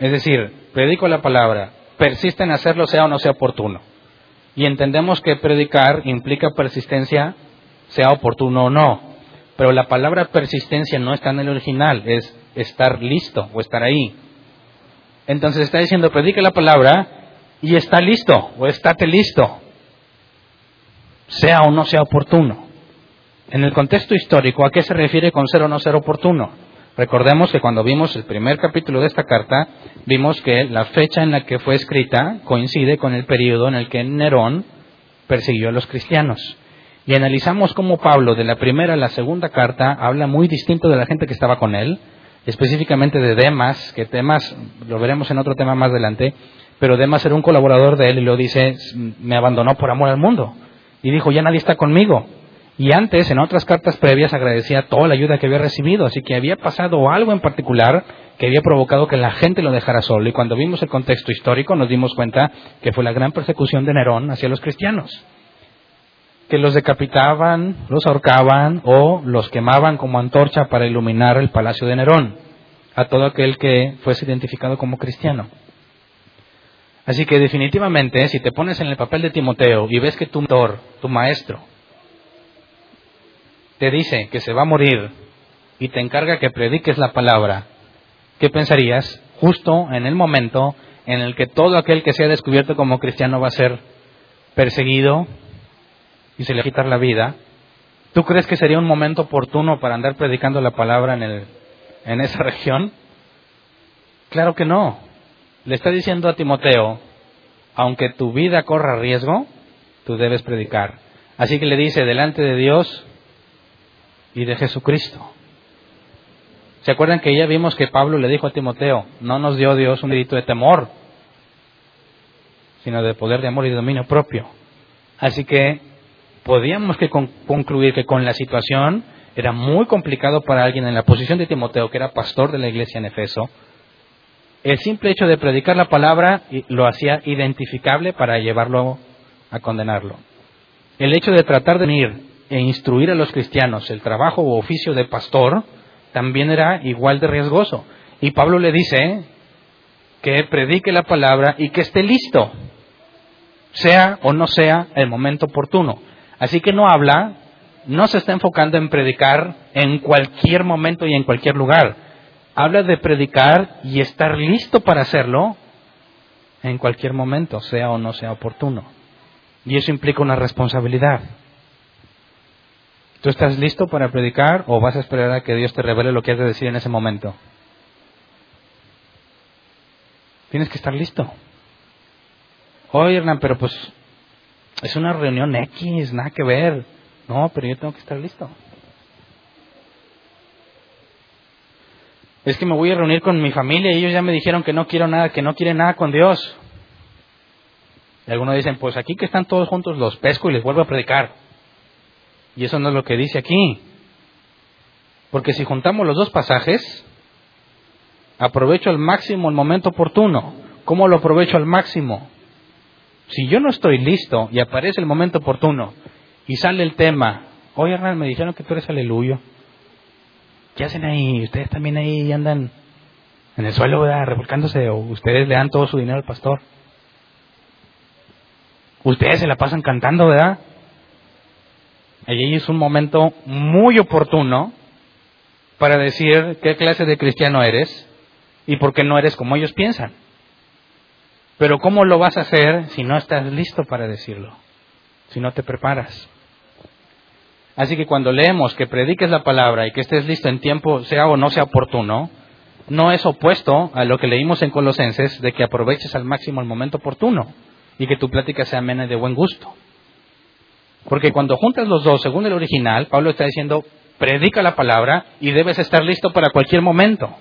Es decir, predico la palabra, persiste en hacerlo sea o no sea oportuno. Y entendemos que predicar implica persistencia, sea oportuno o no. Pero la palabra persistencia no está en el original, es estar listo o estar ahí. Entonces está diciendo, predica la palabra y está listo o estate listo, sea o no sea oportuno. En el contexto histórico, ¿a qué se refiere con ser o no ser oportuno? Recordemos que cuando vimos el primer capítulo de esta carta, vimos que la fecha en la que fue escrita coincide con el periodo en el que Nerón persiguió a los cristianos y analizamos cómo Pablo de la primera a la segunda carta habla muy distinto de la gente que estaba con él, específicamente de Demas, que Demas lo veremos en otro tema más adelante, pero Demas era un colaborador de él y lo dice, me abandonó por amor al mundo. Y dijo, ya nadie está conmigo. Y antes, en otras cartas previas, agradecía toda la ayuda que había recibido, así que había pasado algo en particular que había provocado que la gente lo dejara solo. Y cuando vimos el contexto histórico nos dimos cuenta que fue la gran persecución de Nerón hacia los cristianos que los decapitaban, los ahorcaban o los quemaban como antorcha para iluminar el palacio de Nerón, a todo aquel que fuese identificado como cristiano. Así que definitivamente, si te pones en el papel de Timoteo y ves que tu mentor, tu maestro, te dice que se va a morir y te encarga que prediques la palabra, ¿qué pensarías? Justo en el momento en el que todo aquel que sea descubierto como cristiano va a ser perseguido, y se le quitar la vida, ¿tú crees que sería un momento oportuno para andar predicando la palabra en, el, en esa (laughs) región? Claro que no. Le está diciendo a Timoteo, aunque tu vida corra riesgo, tú debes predicar. Así que le dice, delante de Dios y de Jesucristo. ¿Se acuerdan que ya vimos que Pablo le dijo a Timoteo, no nos dio Dios un grito de temor, sino de poder de amor y de dominio propio? Así que podíamos que concluir que con la situación era muy complicado para alguien en la posición de Timoteo, que era pastor de la iglesia en Efeso, el simple hecho de predicar la palabra lo hacía identificable para llevarlo a condenarlo. El hecho de tratar de venir e instruir a los cristianos el trabajo o oficio de pastor también era igual de riesgoso. Y Pablo le dice que predique la palabra y que esté listo, sea o no sea el momento oportuno. Así que no habla, no se está enfocando en predicar en cualquier momento y en cualquier lugar. Habla de predicar y estar listo para hacerlo en cualquier momento, sea o no sea oportuno. Y eso implica una responsabilidad. ¿Tú estás listo para predicar o vas a esperar a que Dios te revele lo que has de decir en ese momento? Tienes que estar listo. Oye, Hernán, pero pues es una reunión X, nada que ver. No, pero yo tengo que estar listo. Es que me voy a reunir con mi familia y ellos ya me dijeron que no quiero nada, que no quieren nada con Dios. Y algunos dicen, pues aquí que están todos juntos los pesco y les vuelvo a predicar. Y eso no es lo que dice aquí. Porque si juntamos los dos pasajes, aprovecho al máximo el momento oportuno. ¿Cómo lo aprovecho al máximo? Si yo no estoy listo y aparece el momento oportuno y sale el tema, oye Hernán, me dijeron que tú eres aleluyo. ¿Qué hacen ahí? Ustedes también ahí andan en el suelo, ¿verdad? Revolcándose, o ustedes le dan todo su dinero al pastor. Ustedes se la pasan cantando, ¿verdad? Allí es un momento muy oportuno para decir qué clase de cristiano eres y por qué no eres como ellos piensan. Pero ¿cómo lo vas a hacer si no estás listo para decirlo? Si no te preparas. Así que cuando leemos que prediques la palabra y que estés listo en tiempo, sea o no sea oportuno, no es opuesto a lo que leímos en Colosenses de que aproveches al máximo el momento oportuno y que tu plática sea amena y de buen gusto. Porque cuando juntas los dos, según el original, Pablo está diciendo, predica la palabra y debes estar listo para cualquier momento.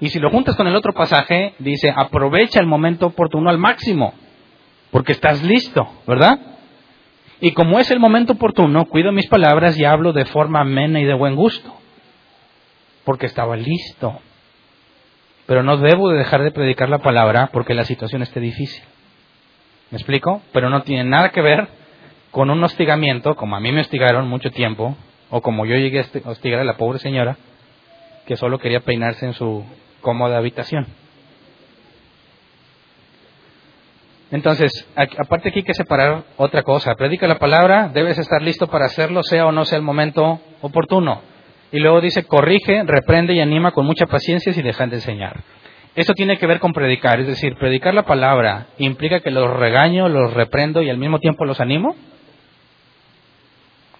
Y si lo juntas con el otro pasaje, dice, aprovecha el momento oportuno al máximo, porque estás listo, ¿verdad? Y como es el momento oportuno, cuido mis palabras y hablo de forma amena y de buen gusto, porque estaba listo. Pero no debo de dejar de predicar la palabra porque la situación esté difícil. ¿Me explico? Pero no tiene nada que ver con un hostigamiento, como a mí me hostigaron mucho tiempo, o como yo llegué a hostigar a la pobre señora, que solo quería peinarse en su cómoda habitación. Entonces, aparte aquí hay que separar otra cosa. Predica la palabra, debes estar listo para hacerlo, sea o no sea el momento oportuno. Y luego dice, corrige, reprende y anima con mucha paciencia si dejan de enseñar. Esto tiene que ver con predicar, es decir, predicar la palabra implica que los regaño, los reprendo y al mismo tiempo los animo.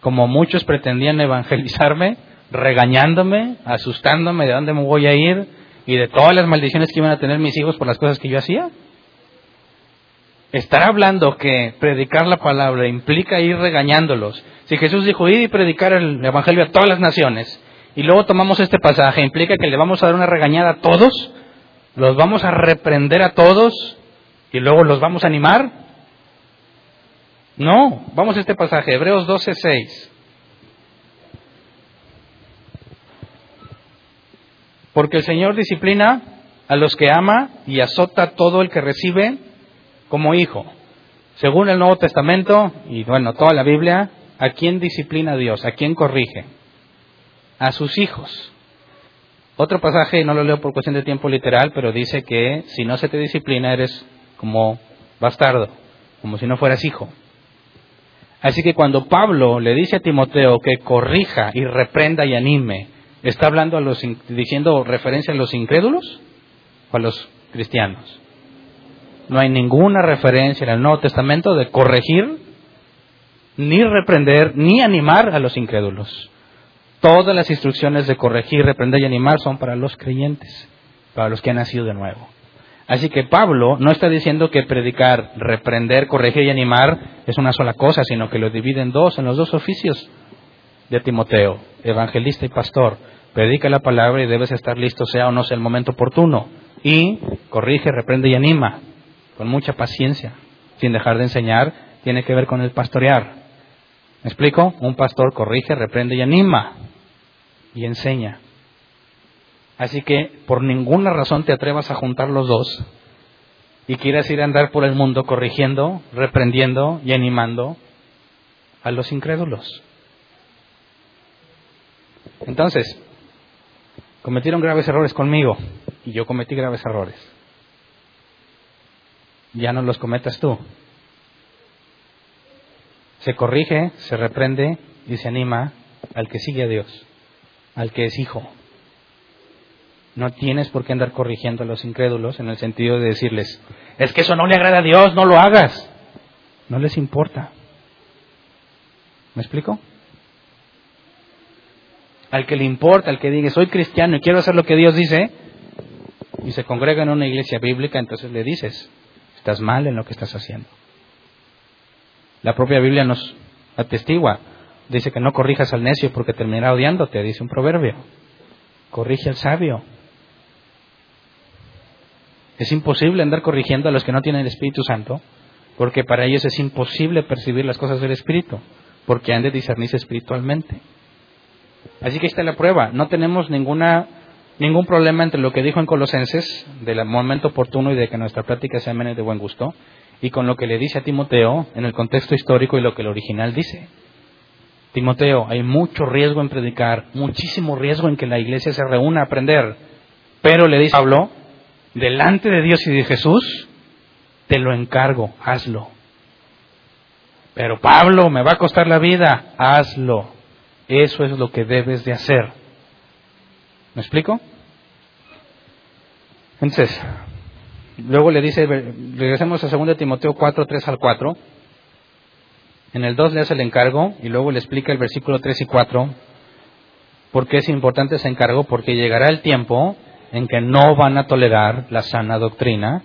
Como muchos pretendían evangelizarme, regañándome, asustándome de dónde me voy a ir, y de todas las maldiciones que iban a tener mis hijos por las cosas que yo hacía? Estar hablando que predicar la palabra implica ir regañándolos. Si Jesús dijo ir y predicar el Evangelio a todas las naciones, y luego tomamos este pasaje, implica que le vamos a dar una regañada a todos, los vamos a reprender a todos, y luego los vamos a animar. No, vamos a este pasaje, Hebreos 12, 6. Porque el Señor disciplina a los que ama y azota todo el que recibe como hijo. Según el Nuevo Testamento, y bueno, toda la Biblia, ¿a quién disciplina Dios? ¿A quién corrige? A sus hijos. Otro pasaje, no lo leo por cuestión de tiempo literal, pero dice que si no se te disciplina eres como bastardo, como si no fueras hijo. Así que cuando Pablo le dice a Timoteo que corrija y reprenda y anime ¿Está hablando a los, diciendo referencia a los incrédulos o a los cristianos? No hay ninguna referencia en el Nuevo Testamento de corregir, ni reprender, ni animar a los incrédulos. Todas las instrucciones de corregir, reprender y animar son para los creyentes, para los que han nacido de nuevo. Así que Pablo no está diciendo que predicar, reprender, corregir y animar es una sola cosa, sino que lo divide en dos, en los dos oficios de Timoteo, evangelista y pastor. Predica la palabra y debes estar listo, sea o no sea el momento oportuno. Y corrige, reprende y anima, con mucha paciencia, sin dejar de enseñar, tiene que ver con el pastorear. ¿Me explico? Un pastor corrige, reprende y anima y enseña. Así que por ninguna razón te atrevas a juntar los dos y quieras ir a andar por el mundo corrigiendo, reprendiendo y animando a los incrédulos. Entonces, cometieron graves errores conmigo y yo cometí graves errores. Ya no los cometas tú. Se corrige, se reprende y se anima al que sigue a Dios, al que es hijo. No tienes por qué andar corrigiendo a los incrédulos en el sentido de decirles, es que eso no le agrada a Dios, no lo hagas. No les importa. ¿Me explico? al que le importa, al que diga, soy cristiano y quiero hacer lo que Dios dice, y se congrega en una iglesia bíblica, entonces le dices, estás mal en lo que estás haciendo. La propia Biblia nos atestigua, dice que no corrijas al necio porque terminará odiándote, dice un proverbio. Corrige al sabio. Es imposible andar corrigiendo a los que no tienen el Espíritu Santo, porque para ellos es imposible percibir las cosas del Espíritu, porque han de discernirse espiritualmente. Así que está la prueba. No tenemos ninguna, ningún problema entre lo que dijo en Colosenses, del momento oportuno y de que nuestra plática sea menos de buen gusto, y con lo que le dice a Timoteo en el contexto histórico y lo que el original dice. Timoteo, hay mucho riesgo en predicar, muchísimo riesgo en que la iglesia se reúna a aprender, pero le dice Pablo, delante de Dios y de Jesús, te lo encargo, hazlo. Pero Pablo, me va a costar la vida, hazlo. Eso es lo que debes de hacer. ¿Me explico? Entonces, Luego le dice, regresemos a 2 Timoteo 4, 3 al 4. En el 2 le hace el encargo y luego le explica el versículo 3 y 4 por qué es importante ese encargo, porque llegará el tiempo en que no van a tolerar la sana doctrina,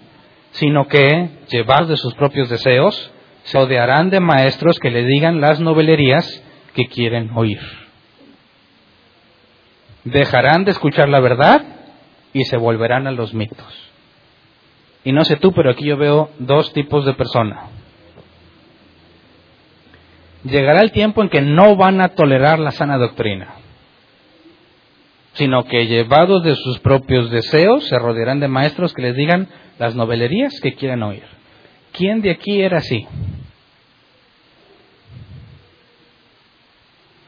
sino que, llevados de sus propios deseos, se odiarán de maestros que le digan las novelerías que quieren oír. Dejarán de escuchar la verdad y se volverán a los mitos. Y no sé tú, pero aquí yo veo dos tipos de personas. Llegará el tiempo en que no van a tolerar la sana doctrina, sino que llevados de sus propios deseos se rodearán de maestros que les digan las novelerías que quieren oír. ¿Quién de aquí era así?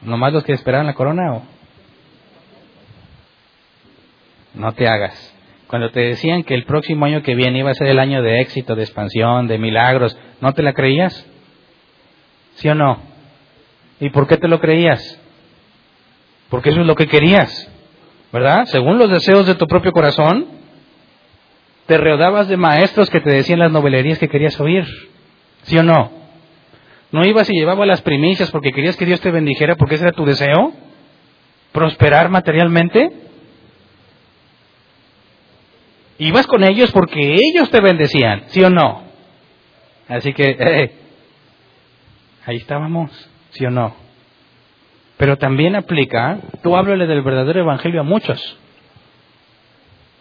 ¿Nomás los que esperaban la corona o? No te hagas. Cuando te decían que el próximo año que viene iba a ser el año de éxito, de expansión, de milagros, ¿no te la creías? ¿Sí o no? ¿Y por qué te lo creías? Porque eso es lo que querías, ¿verdad? Según los deseos de tu propio corazón, te rodeabas de maestros que te decían las novelerías que querías oír, ¿sí o no? ¿No ibas y llevabas las primicias porque querías que Dios te bendijera porque ese era tu deseo? ¿Prosperar materialmente? Ibas con ellos porque ellos te bendecían, ¿sí o no? Así que, (laughs) ahí estábamos, ¿sí o no? Pero también aplica, tú háblale del verdadero evangelio a muchos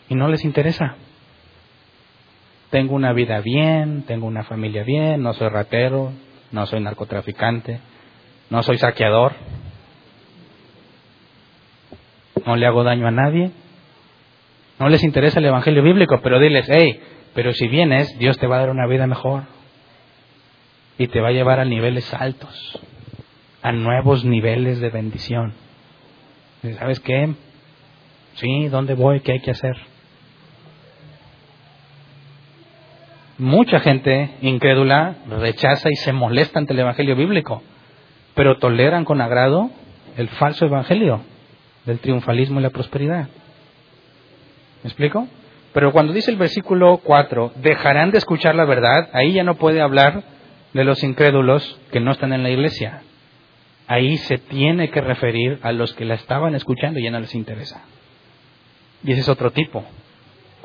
y no les interesa. Tengo una vida bien, tengo una familia bien, no soy ratero, no soy narcotraficante, no soy saqueador, no le hago daño a nadie, no les interesa el Evangelio bíblico, pero diles, hey, pero si vienes, Dios te va a dar una vida mejor. Y te va a llevar a niveles altos, a nuevos niveles de bendición. ¿Sabes qué? Sí, ¿dónde voy? ¿Qué hay que hacer? Mucha gente incrédula rechaza y se molesta ante el Evangelio bíblico, pero toleran con agrado el falso Evangelio del triunfalismo y la prosperidad. ¿Me explico? Pero cuando dice el versículo 4, dejarán de escuchar la verdad, ahí ya no puede hablar de los incrédulos que no están en la iglesia. Ahí se tiene que referir a los que la estaban escuchando y ya no les interesa. Y ese es otro tipo.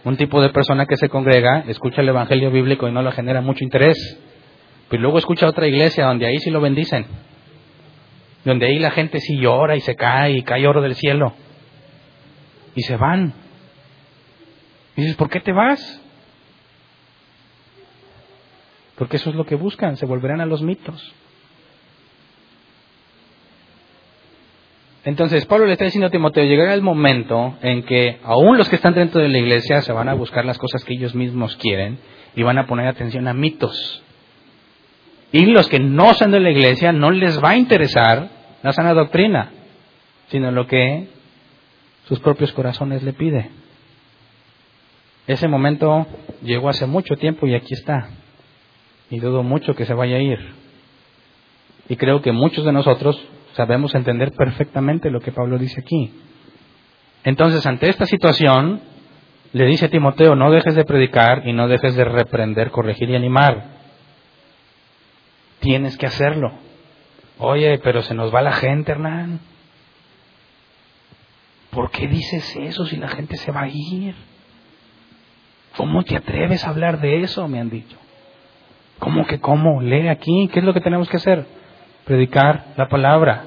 Un tipo de persona que se congrega, escucha el Evangelio bíblico y no le genera mucho interés. Pero luego escucha otra iglesia donde ahí sí lo bendicen. Donde ahí la gente sí llora y se cae y cae oro del cielo. Y se van. Y dices, ¿por qué te vas? Porque eso es lo que buscan, se volverán a los mitos. Entonces, Pablo le está diciendo a Timoteo, llegará el momento en que aún los que están dentro de la iglesia se van a buscar las cosas que ellos mismos quieren y van a poner atención a mitos. Y los que no son de la iglesia no les va a interesar la sana doctrina, sino lo que sus propios corazones le piden. Ese momento llegó hace mucho tiempo y aquí está. Y dudo mucho que se vaya a ir. Y creo que muchos de nosotros sabemos entender perfectamente lo que Pablo dice aquí. Entonces, ante esta situación, le dice a Timoteo, no dejes de predicar y no dejes de reprender, corregir y animar. Tienes que hacerlo. Oye, pero se nos va la gente, Hernán. ¿Por qué dices eso si la gente se va a ir? ¿Cómo te atreves a hablar de eso? Me han dicho. ¿Cómo que cómo? Lee aquí. ¿Qué es lo que tenemos que hacer? Predicar la palabra.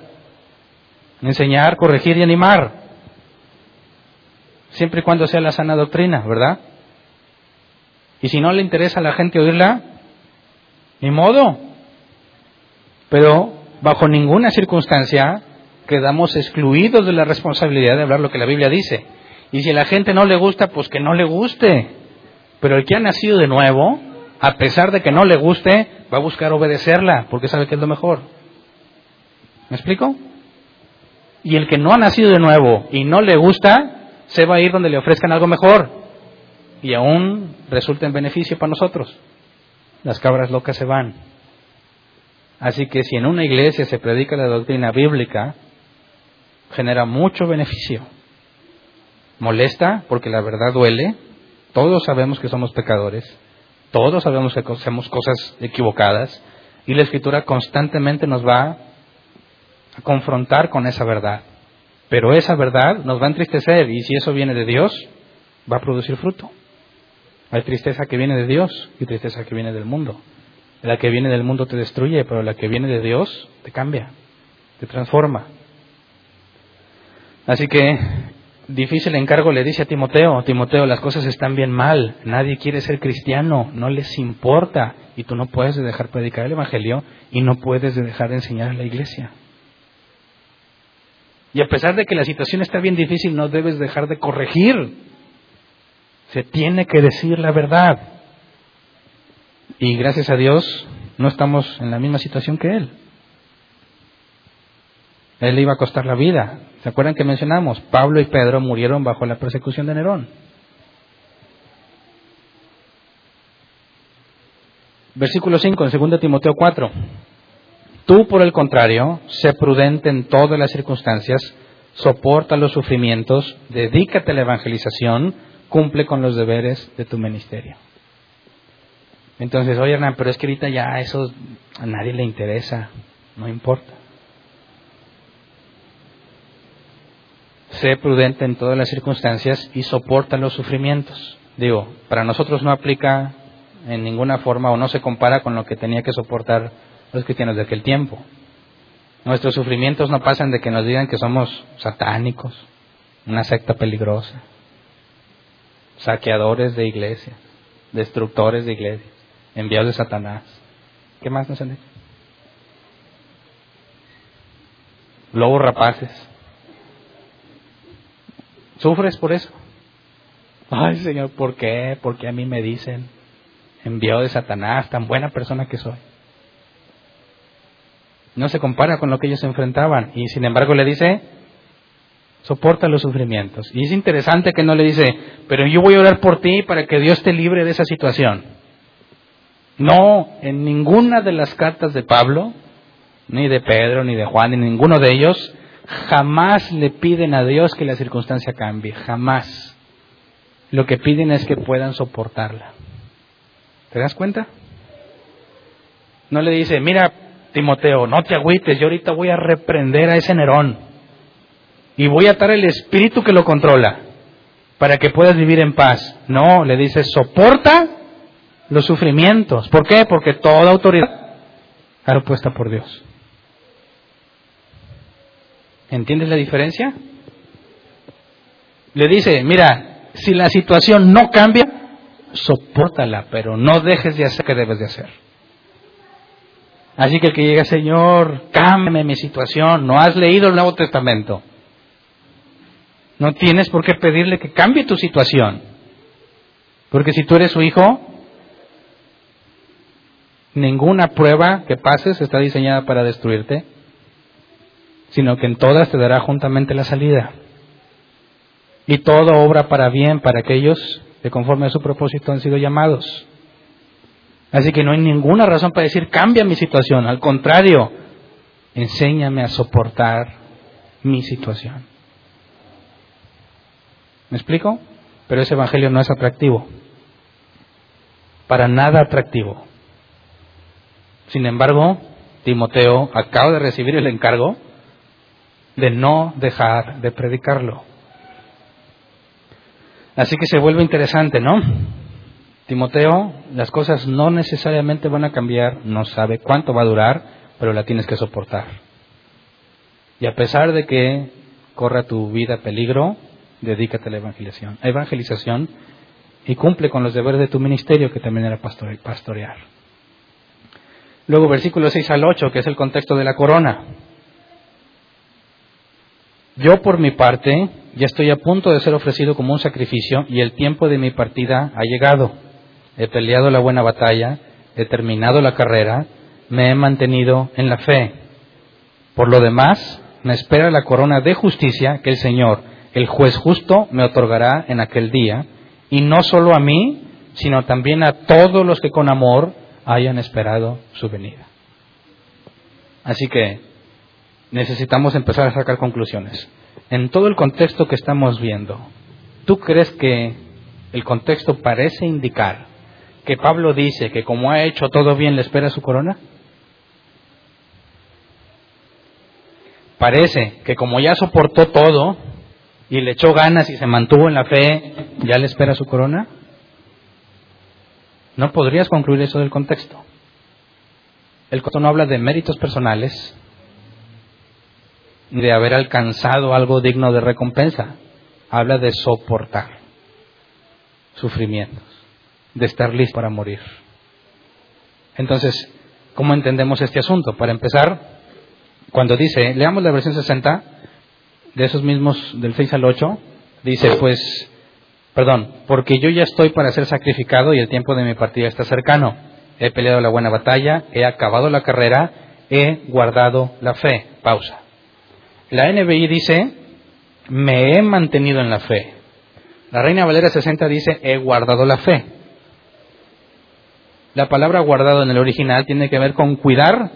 Enseñar, corregir y animar. Siempre y cuando sea la sana doctrina, ¿verdad? Y si no le interesa a la gente oírla, ni modo. Pero bajo ninguna circunstancia quedamos excluidos de la responsabilidad de hablar lo que la Biblia dice. Y si a la gente no le gusta, pues que no le guste. Pero el que ha nacido de nuevo, a pesar de que no le guste, va a buscar obedecerla, porque sabe que es lo mejor. ¿Me explico? Y el que no ha nacido de nuevo y no le gusta, se va a ir donde le ofrezcan algo mejor. Y aún resulta en beneficio para nosotros. Las cabras locas se van. Así que si en una iglesia se predica la doctrina bíblica, genera mucho beneficio. Molesta porque la verdad duele, Todos sabemos que somos pecadores, todos sabemos que hacemos cosas equivocadas y la escritura constantemente nos va a confrontar con esa verdad. Pero esa verdad nos va a entristecer y si eso viene de Dios, va a producir fruto. Hay tristeza que viene de Dios y tristeza que viene del mundo. La que viene del mundo te destruye, pero la que viene de Dios te cambia, te transforma. Así que difícil encargo le dice a Timoteo, Timoteo, las cosas están bien mal, nadie quiere ser cristiano, no les importa y tú no puedes dejar predicar el Evangelio y no puedes dejar de enseñar a la iglesia. Y a pesar de que la situación está bien difícil, no debes dejar de corregir. Se tiene que decir la verdad. Y gracias a Dios no estamos en la misma situación que él. Él le iba a costar la vida. ¿Se acuerdan que mencionamos? Pablo y Pedro murieron bajo la persecución de Nerón. Versículo 5 en 2 Timoteo 4. Tú, por el contrario, sé prudente en todas las circunstancias, soporta los sufrimientos, dedícate a la evangelización, cumple con los deberes de tu ministerio. Entonces, oye Hernán, pero es que ahorita ya eso a nadie le interesa, no importa. sé prudente en todas las circunstancias y soporta los sufrimientos. Digo, para nosotros no aplica en ninguna forma o no se compara con lo que tenía que soportar los cristianos de aquel tiempo. Nuestros sufrimientos no pasan de que nos digan que somos satánicos, una secta peligrosa, saqueadores de iglesias, destructores de iglesias, enviados de Satanás. ¿Qué más nos han dicho? Lobos rapaces. ¿Sufres por eso? Ay, Señor, ¿por qué? ¿Por qué a mí me dicen? Enviado de Satanás, tan buena persona que soy. No se compara con lo que ellos enfrentaban. Y sin embargo le dice, soporta los sufrimientos. Y es interesante que no le dice, pero yo voy a orar por ti para que Dios te libre de esa situación. No, en ninguna de las cartas de Pablo, ni de Pedro, ni de Juan, ni ninguno de ellos, jamás le piden a Dios que la circunstancia cambie, jamás. Lo que piden es que puedan soportarla. ¿Te das cuenta? No le dice, mira, Timoteo, no te agüites, yo ahorita voy a reprender a ese Nerón y voy a atar el espíritu que lo controla para que puedas vivir en paz. No, le dice, soporta los sufrimientos. ¿Por qué? Porque toda autoridad está puesta por Dios. ¿Entiendes la diferencia? Le dice, mira, si la situación no cambia, soportala, pero no dejes de hacer lo que debes de hacer. Así que el que llega, Señor, cámbiame mi situación, no has leído el Nuevo Testamento. No tienes por qué pedirle que cambie tu situación. Porque si tú eres su hijo, ninguna prueba que pases está diseñada para destruirte sino que en todas te dará juntamente la salida. Y todo obra para bien para aquellos que conforme a su propósito han sido llamados. Así que no hay ninguna razón para decir cambia mi situación, al contrario, enséñame a soportar mi situación. ¿Me explico? Pero ese evangelio no es atractivo, para nada atractivo. Sin embargo, Timoteo acaba de recibir el encargo de no dejar de predicarlo. Así que se vuelve interesante, ¿no? Timoteo, las cosas no necesariamente van a cambiar, no sabe cuánto va a durar, pero la tienes que soportar. Y a pesar de que corra tu vida peligro, dedícate a la evangelización, evangelización y cumple con los deberes de tu ministerio, que también era pastorear. Luego, versículo 6 al 8, que es el contexto de la corona. Yo por mi parte ya estoy a punto de ser ofrecido como un sacrificio y el tiempo de mi partida ha llegado. He peleado la buena batalla, he terminado la carrera, me he mantenido en la fe. Por lo demás, me espera la corona de justicia que el Señor, el juez justo, me otorgará en aquel día, y no solo a mí, sino también a todos los que con amor hayan esperado su venida. Así que necesitamos empezar a sacar conclusiones. En todo el contexto que estamos viendo, ¿tú crees que el contexto parece indicar que Pablo dice que como ha hecho todo bien le espera su corona? Parece que como ya soportó todo y le echó ganas y se mantuvo en la fe, ¿ya le espera su corona? No podrías concluir eso del contexto. El contexto no habla de méritos personales, ni de haber alcanzado algo digno de recompensa. Habla de soportar sufrimientos, de estar listo para morir. Entonces, ¿cómo entendemos este asunto? Para empezar, cuando dice, leamos la versión 60, de esos mismos del 6 al 8, dice, pues, perdón, porque yo ya estoy para ser sacrificado y el tiempo de mi partida está cercano. He peleado la buena batalla, he acabado la carrera, he guardado la fe. Pausa. La NBI dice, me he mantenido en la fe. La Reina Valera 60 dice, he guardado la fe. La palabra guardado en el original tiene que ver con cuidar,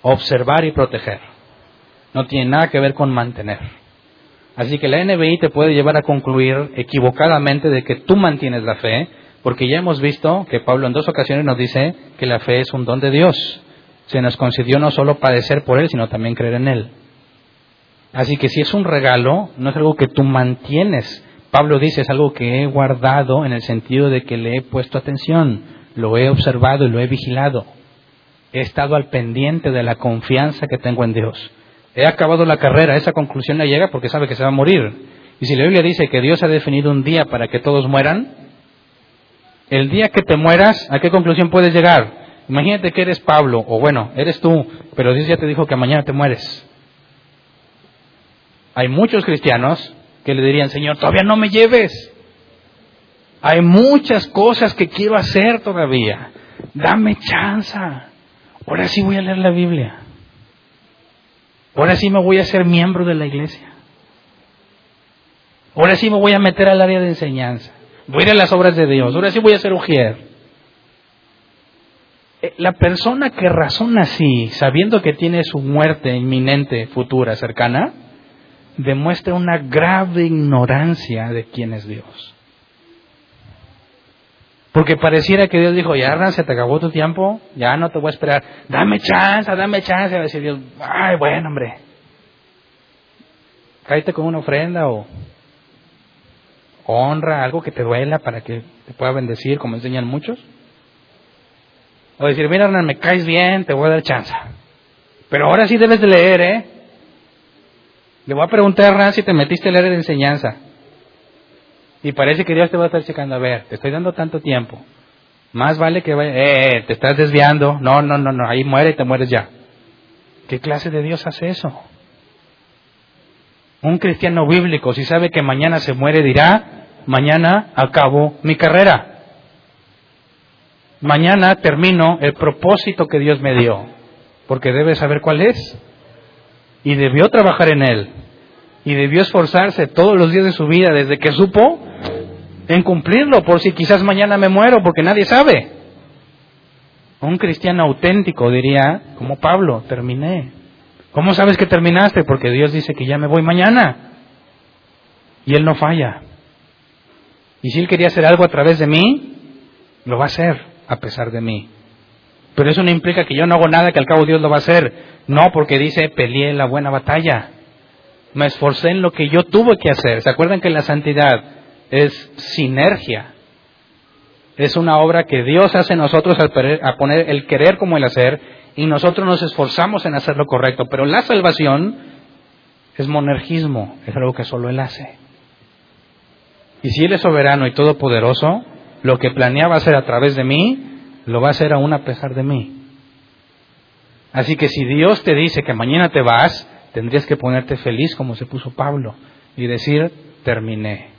observar y proteger. No tiene nada que ver con mantener. Así que la NBI te puede llevar a concluir equivocadamente de que tú mantienes la fe, porque ya hemos visto que Pablo en dos ocasiones nos dice que la fe es un don de Dios. Se nos concedió no solo padecer por Él, sino también creer en Él. Así que si es un regalo, no es algo que tú mantienes, Pablo dice, es algo que he guardado en el sentido de que le he puesto atención, lo he observado y lo he vigilado. He estado al pendiente de la confianza que tengo en Dios. He acabado la carrera, esa conclusión no llega porque sabe que se va a morir. Y si la Biblia dice que Dios ha definido un día para que todos mueran, el día que te mueras, ¿a qué conclusión puedes llegar? Imagínate que eres Pablo, o bueno, eres tú, pero Dios ya te dijo que mañana te mueres. Hay muchos cristianos que le dirían, Señor, todavía no me lleves. Hay muchas cosas que quiero hacer todavía. Dame chance. Ahora sí voy a leer la Biblia. Ahora sí me voy a ser miembro de la iglesia. Ahora sí me voy a meter al área de enseñanza. Voy a ir a las obras de Dios. Ahora sí voy a ser ujier. Eh, la persona que razona así, sabiendo que tiene su muerte inminente, futura, cercana, demuestra una grave ignorancia de quién es Dios. Porque pareciera que Dios dijo, ya, se te acabó tu tiempo, ya no te voy a esperar, dame chance, dame chance. a decir Dios, ay, bueno, hombre, cállate con una ofrenda o honra, algo que te duela para que te pueda bendecir, como enseñan muchos. O decir, mira, Hernán, me caes bien, te voy a dar chance. Pero ahora sí debes de leer, ¿eh? Le voy a preguntar a Hernán si te metiste a leer de enseñanza. Y parece que Dios te va a estar checando. A ver, te estoy dando tanto tiempo. Más vale que vaya. Eh, eh, te estás desviando. No, no, no, no. Ahí muere y te mueres ya. ¿Qué clase de Dios hace eso? Un cristiano bíblico, si sabe que mañana se muere, dirá: Mañana acabo mi carrera. Mañana termino el propósito que Dios me dio. Porque debe saber cuál es y debió trabajar en él y debió esforzarse todos los días de su vida desde que supo en cumplirlo por si quizás mañana me muero porque nadie sabe. Un cristiano auténtico diría, como Pablo, terminé. ¿Cómo sabes que terminaste? Porque Dios dice que ya me voy mañana. Y Él no falla. Y si Él quería hacer algo a través de mí, lo va a hacer a pesar de mí. Pero eso no implica que yo no hago nada, que al cabo Dios lo va a hacer. No, porque dice, peleé la buena batalla. Me esforcé en lo que yo tuve que hacer. ¿Se acuerdan que la santidad es sinergia? Es una obra que Dios hace en nosotros al poner el querer como el hacer y nosotros nos esforzamos en hacer lo correcto. Pero la salvación es monergismo, es algo que solo Él hace. Y si Él es soberano y todopoderoso, lo que planeaba hacer a través de mí, lo va a hacer aún a pesar de mí. Así que si Dios te dice que mañana te vas, tendrías que ponerte feliz como se puso Pablo y decir, terminé,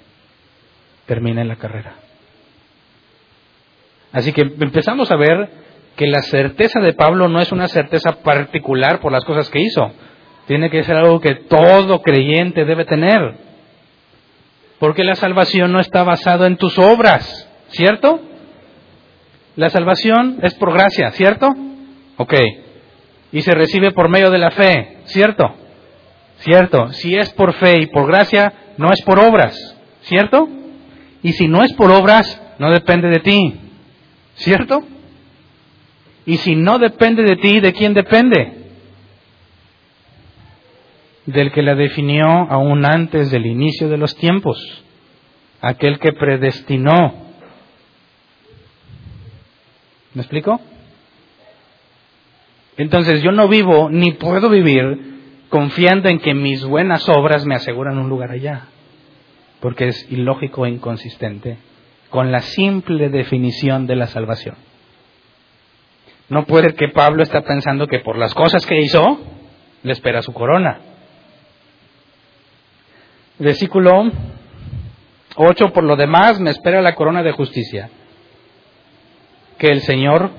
terminé la carrera. Así que empezamos a ver que la certeza de Pablo no es una certeza particular por las cosas que hizo, tiene que ser algo que todo creyente debe tener. Porque la salvación no está basada en tus obras, ¿cierto? La salvación es por gracia, ¿cierto? Ok y se recibe por medio de la fe, ¿cierto? ¿Cierto? Si es por fe y por gracia, no es por obras, ¿cierto? Y si no es por obras, no depende de ti. ¿Cierto? Y si no depende de ti, ¿de quién depende? Del que la definió aún antes del inicio de los tiempos, aquel que predestinó. ¿Me explico? Entonces yo no vivo ni puedo vivir confiando en que mis buenas obras me aseguran un lugar allá, porque es ilógico e inconsistente con la simple definición de la salvación. No puede que Pablo está pensando que por las cosas que hizo le espera su corona. Versículo 8, por lo demás me espera la corona de justicia, que el Señor,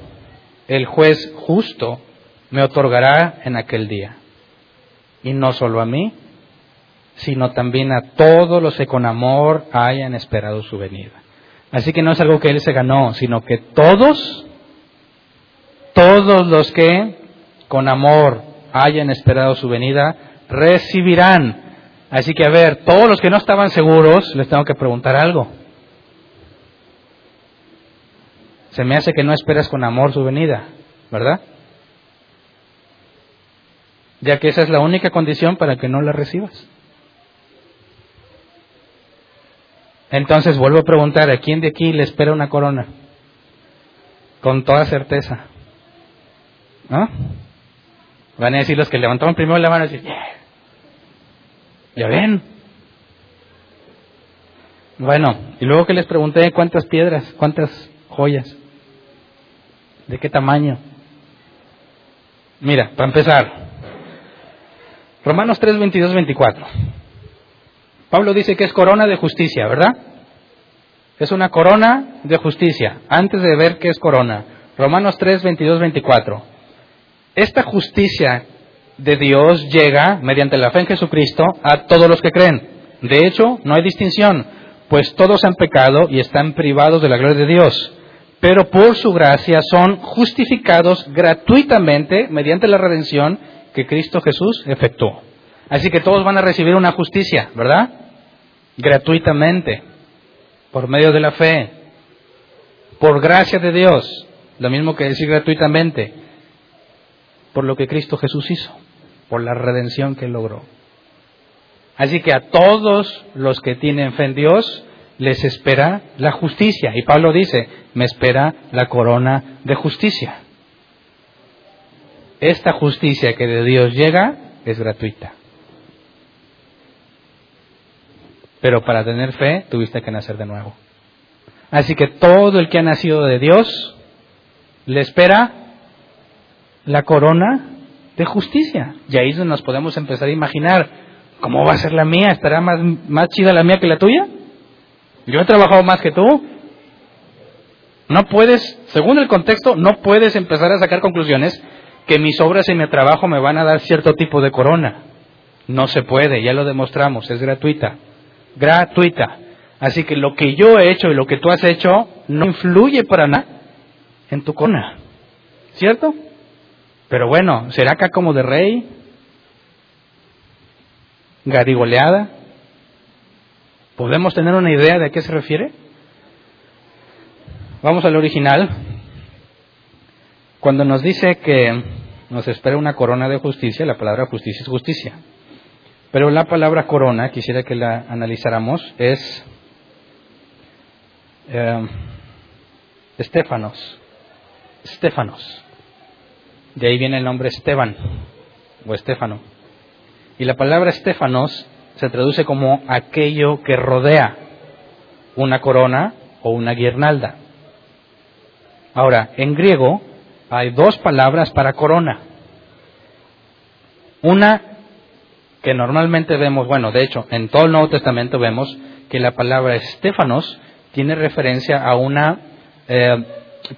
el juez justo, me otorgará en aquel día. Y no solo a mí, sino también a todos los que con amor hayan esperado su venida. Así que no es algo que él se ganó, sino que todos, todos los que con amor hayan esperado su venida, recibirán. Así que a ver, todos los que no estaban seguros, les tengo que preguntar algo. Se me hace que no esperas con amor su venida, ¿verdad? Ya que esa es la única condición para que no la recibas. Entonces vuelvo a preguntar, ¿a quién de aquí le espera una corona? Con toda certeza. ¿No? Van a decir los que levantaron primero la mano y decir, ¿ya ven? Bueno, y luego que les pregunté cuántas piedras, cuántas joyas, de qué tamaño. Mira, para empezar, Romanos 3, 22, 24. Pablo dice que es corona de justicia, ¿verdad? Es una corona de justicia. Antes de ver qué es corona. Romanos 3, 22, 24. Esta justicia de Dios llega, mediante la fe en Jesucristo, a todos los que creen. De hecho, no hay distinción, pues todos han pecado y están privados de la gloria de Dios. Pero por su gracia son justificados gratuitamente mediante la redención que Cristo Jesús efectuó. Así que todos van a recibir una justicia, ¿verdad? Gratuitamente, por medio de la fe, por gracia de Dios, lo mismo que decir gratuitamente, por lo que Cristo Jesús hizo, por la redención que logró. Así que a todos los que tienen fe en Dios les espera la justicia. Y Pablo dice, me espera la corona de justicia. Esta justicia que de Dios llega es gratuita. Pero para tener fe tuviste que nacer de nuevo. Así que todo el que ha nacido de Dios le espera la corona de justicia. Y ahí nos podemos empezar a imaginar, ¿cómo va a ser la mía? ¿Estará más, más chida la mía que la tuya? Yo he trabajado más que tú. No puedes, según el contexto, no puedes empezar a sacar conclusiones que mis obras y mi trabajo me van a dar cierto tipo de corona. No se puede, ya lo demostramos, es gratuita gratuita. Así que lo que yo he hecho y lo que tú has hecho no influye para nada en tu corona. ¿Cierto? Pero bueno, ¿será acá como de rey? ¿Garigoleada? ¿Podemos tener una idea de a qué se refiere? Vamos al original. Cuando nos dice que nos espera una corona de justicia, la palabra justicia es justicia. Pero la palabra corona, quisiera que la analizáramos, es eh, Estefanos. Estefanos. De ahí viene el nombre Esteban o Estéfano. Y la palabra Estefanos se traduce como aquello que rodea una corona o una guirnalda. Ahora, en griego hay dos palabras para corona. Una que normalmente vemos, bueno, de hecho, en todo el Nuevo Testamento vemos que la palabra estéfanos tiene referencia a una eh,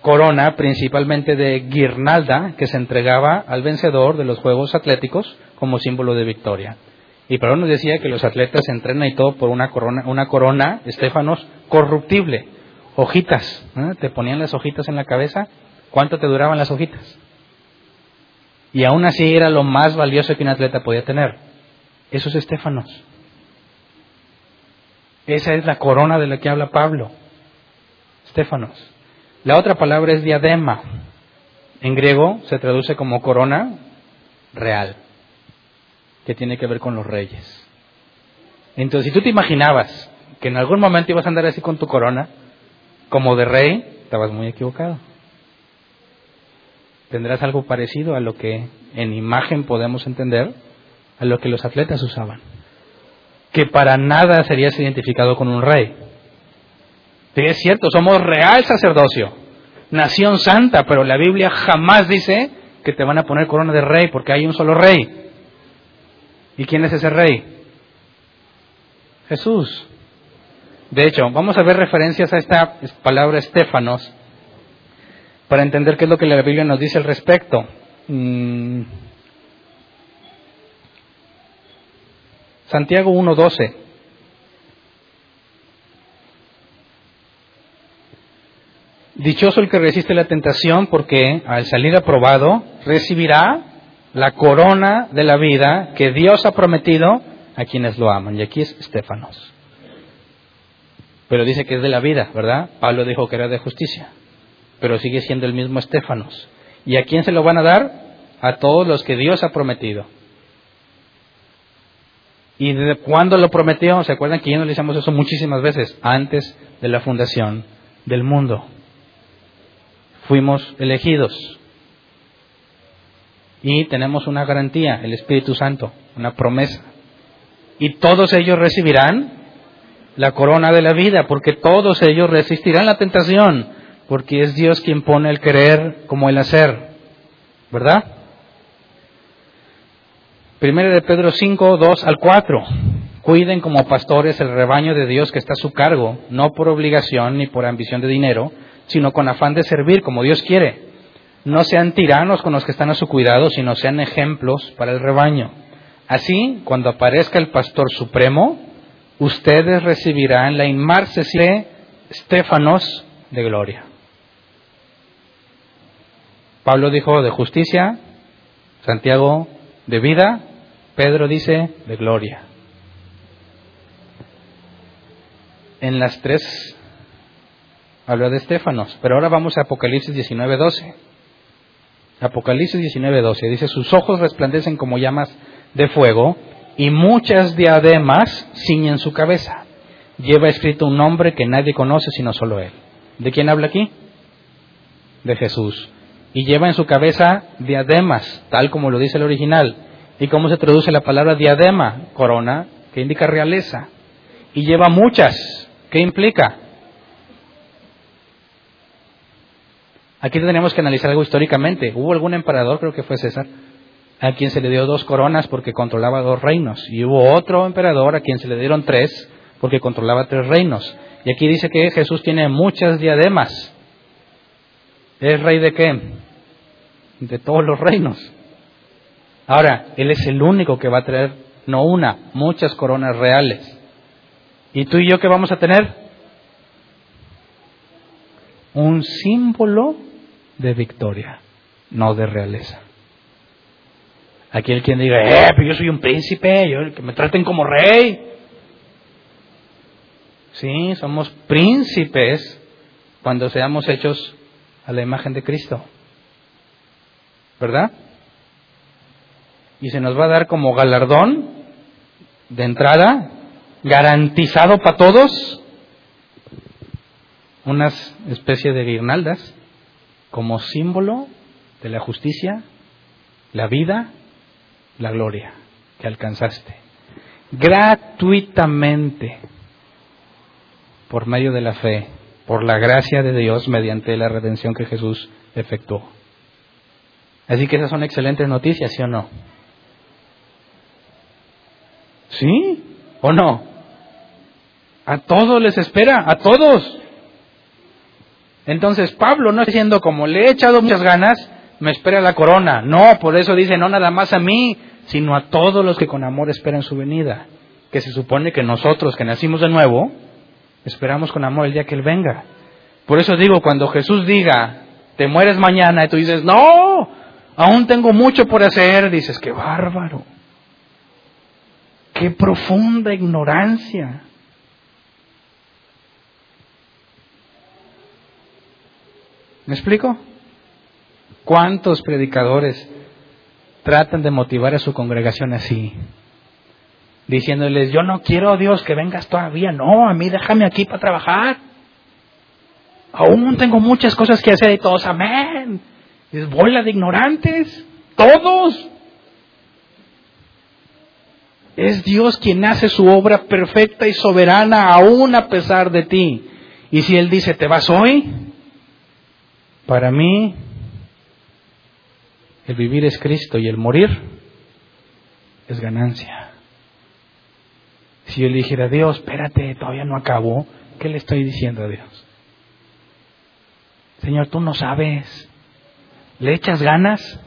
corona principalmente de guirnalda que se entregaba al vencedor de los Juegos Atléticos como símbolo de victoria. Y Pablo nos decía que los atletas entrenan y todo por una corona, una corona, estéfanos, corruptible. Hojitas, ¿eh? te ponían las hojitas en la cabeza, ¿cuánto te duraban las hojitas? Y aún así era lo más valioso que un atleta podía tener esos estéfanos. Esa es la corona de la que habla Pablo. Estefanos. La otra palabra es diadema. En griego se traduce como corona real, que tiene que ver con los reyes. Entonces, si tú te imaginabas que en algún momento ibas a andar así con tu corona, como de rey, estabas muy equivocado. Tendrás algo parecido a lo que en imagen podemos entender, a lo que los atletas usaban. Que para nada serías identificado con un rey. es cierto, somos real sacerdocio, nación santa, pero la Biblia jamás dice que te van a poner corona de rey porque hay un solo rey. ¿Y quién es ese rey? Jesús. De hecho, vamos a ver referencias a esta palabra Estefanos para entender qué es lo que la Biblia nos dice al respecto. Mm. Santiago 1.12. Dichoso el que resiste la tentación porque al salir aprobado recibirá la corona de la vida que Dios ha prometido a quienes lo aman. Y aquí es Estefanos. Pero dice que es de la vida, ¿verdad? Pablo dijo que era de justicia. Pero sigue siendo el mismo Estefanos. ¿Y a quién se lo van a dar? A todos los que Dios ha prometido. ¿Y desde cuándo lo prometió? ¿Se acuerdan que ya hicimos eso muchísimas veces? Antes de la fundación del mundo. Fuimos elegidos. Y tenemos una garantía, el Espíritu Santo, una promesa. Y todos ellos recibirán la corona de la vida, porque todos ellos resistirán la tentación, porque es Dios quien pone el querer como el hacer, ¿verdad? Primero de Pedro 5, 2 al 4. Cuiden como pastores el rebaño de Dios que está a su cargo, no por obligación ni por ambición de dinero, sino con afán de servir como Dios quiere. No sean tiranos con los que están a su cuidado, sino sean ejemplos para el rebaño. Así, cuando aparezca el pastor supremo, ustedes recibirán la inmarcesible Estefanos de gloria. Pablo dijo de justicia, Santiago de vida, Pedro dice de gloria. En las tres habla de Estefanos, pero ahora vamos a Apocalipsis 19:12. Apocalipsis 19:12 dice, sus ojos resplandecen como llamas de fuego y muchas diademas ciñen su cabeza. Lleva escrito un nombre que nadie conoce sino solo él. ¿De quién habla aquí? De Jesús. Y lleva en su cabeza diademas, tal como lo dice el original. ¿Y cómo se traduce la palabra diadema? Corona, que indica realeza. Y lleva muchas. ¿Qué implica? Aquí tenemos que analizar algo históricamente. ¿Hubo algún emperador, creo que fue César, a quien se le dio dos coronas porque controlaba dos reinos. Y hubo otro emperador a quien se le dieron tres porque controlaba tres reinos. Y aquí dice que Jesús tiene muchas diademas. ¿Es rey de qué? De todos los reinos. Ahora, Él es el único que va a traer, no una, muchas coronas reales. ¿Y tú y yo qué vamos a tener? Un símbolo de victoria, no de realeza. Aquel quien diga, eh, pero yo soy un príncipe, yo, que me traten como rey. Sí, somos príncipes cuando seamos hechos a la imagen de Cristo. ¿Verdad? Y se nos va a dar como galardón de entrada, garantizado para todos, unas especie de guirnaldas como símbolo de la justicia, la vida la gloria que alcanzaste. Gratuitamente, por medio de la fe, por la gracia de Dios mediante la redención que Jesús efectuó. Así que esas son excelentes noticias, ¿sí o no? ¿Sí o no? A todos les espera, a todos. Entonces Pablo no está diciendo como le he echado muchas ganas, me espera la corona. No, por eso dice, no nada más a mí, sino a todos los que con amor esperan su venida. Que se supone que nosotros que nacimos de nuevo, esperamos con amor el día que Él venga. Por eso digo, cuando Jesús diga, te mueres mañana, y tú dices, no, aún tengo mucho por hacer, dices, qué bárbaro. Qué profunda ignorancia. ¿Me explico? ¿Cuántos predicadores tratan de motivar a su congregación así? Diciéndoles, yo no quiero, Dios, que vengas todavía. No, a mí déjame aquí para trabajar. Aún tengo muchas cosas que hacer y todos, amén. Es bola de ignorantes. Todos. Es Dios quien hace su obra perfecta y soberana aún a pesar de ti. Y si Él dice, ¿te vas hoy? Para mí, el vivir es Cristo y el morir es ganancia. Si yo le dijera, Dios, espérate, todavía no acabó, ¿qué le estoy diciendo a Dios? Señor, tú no sabes. Le echas ganas,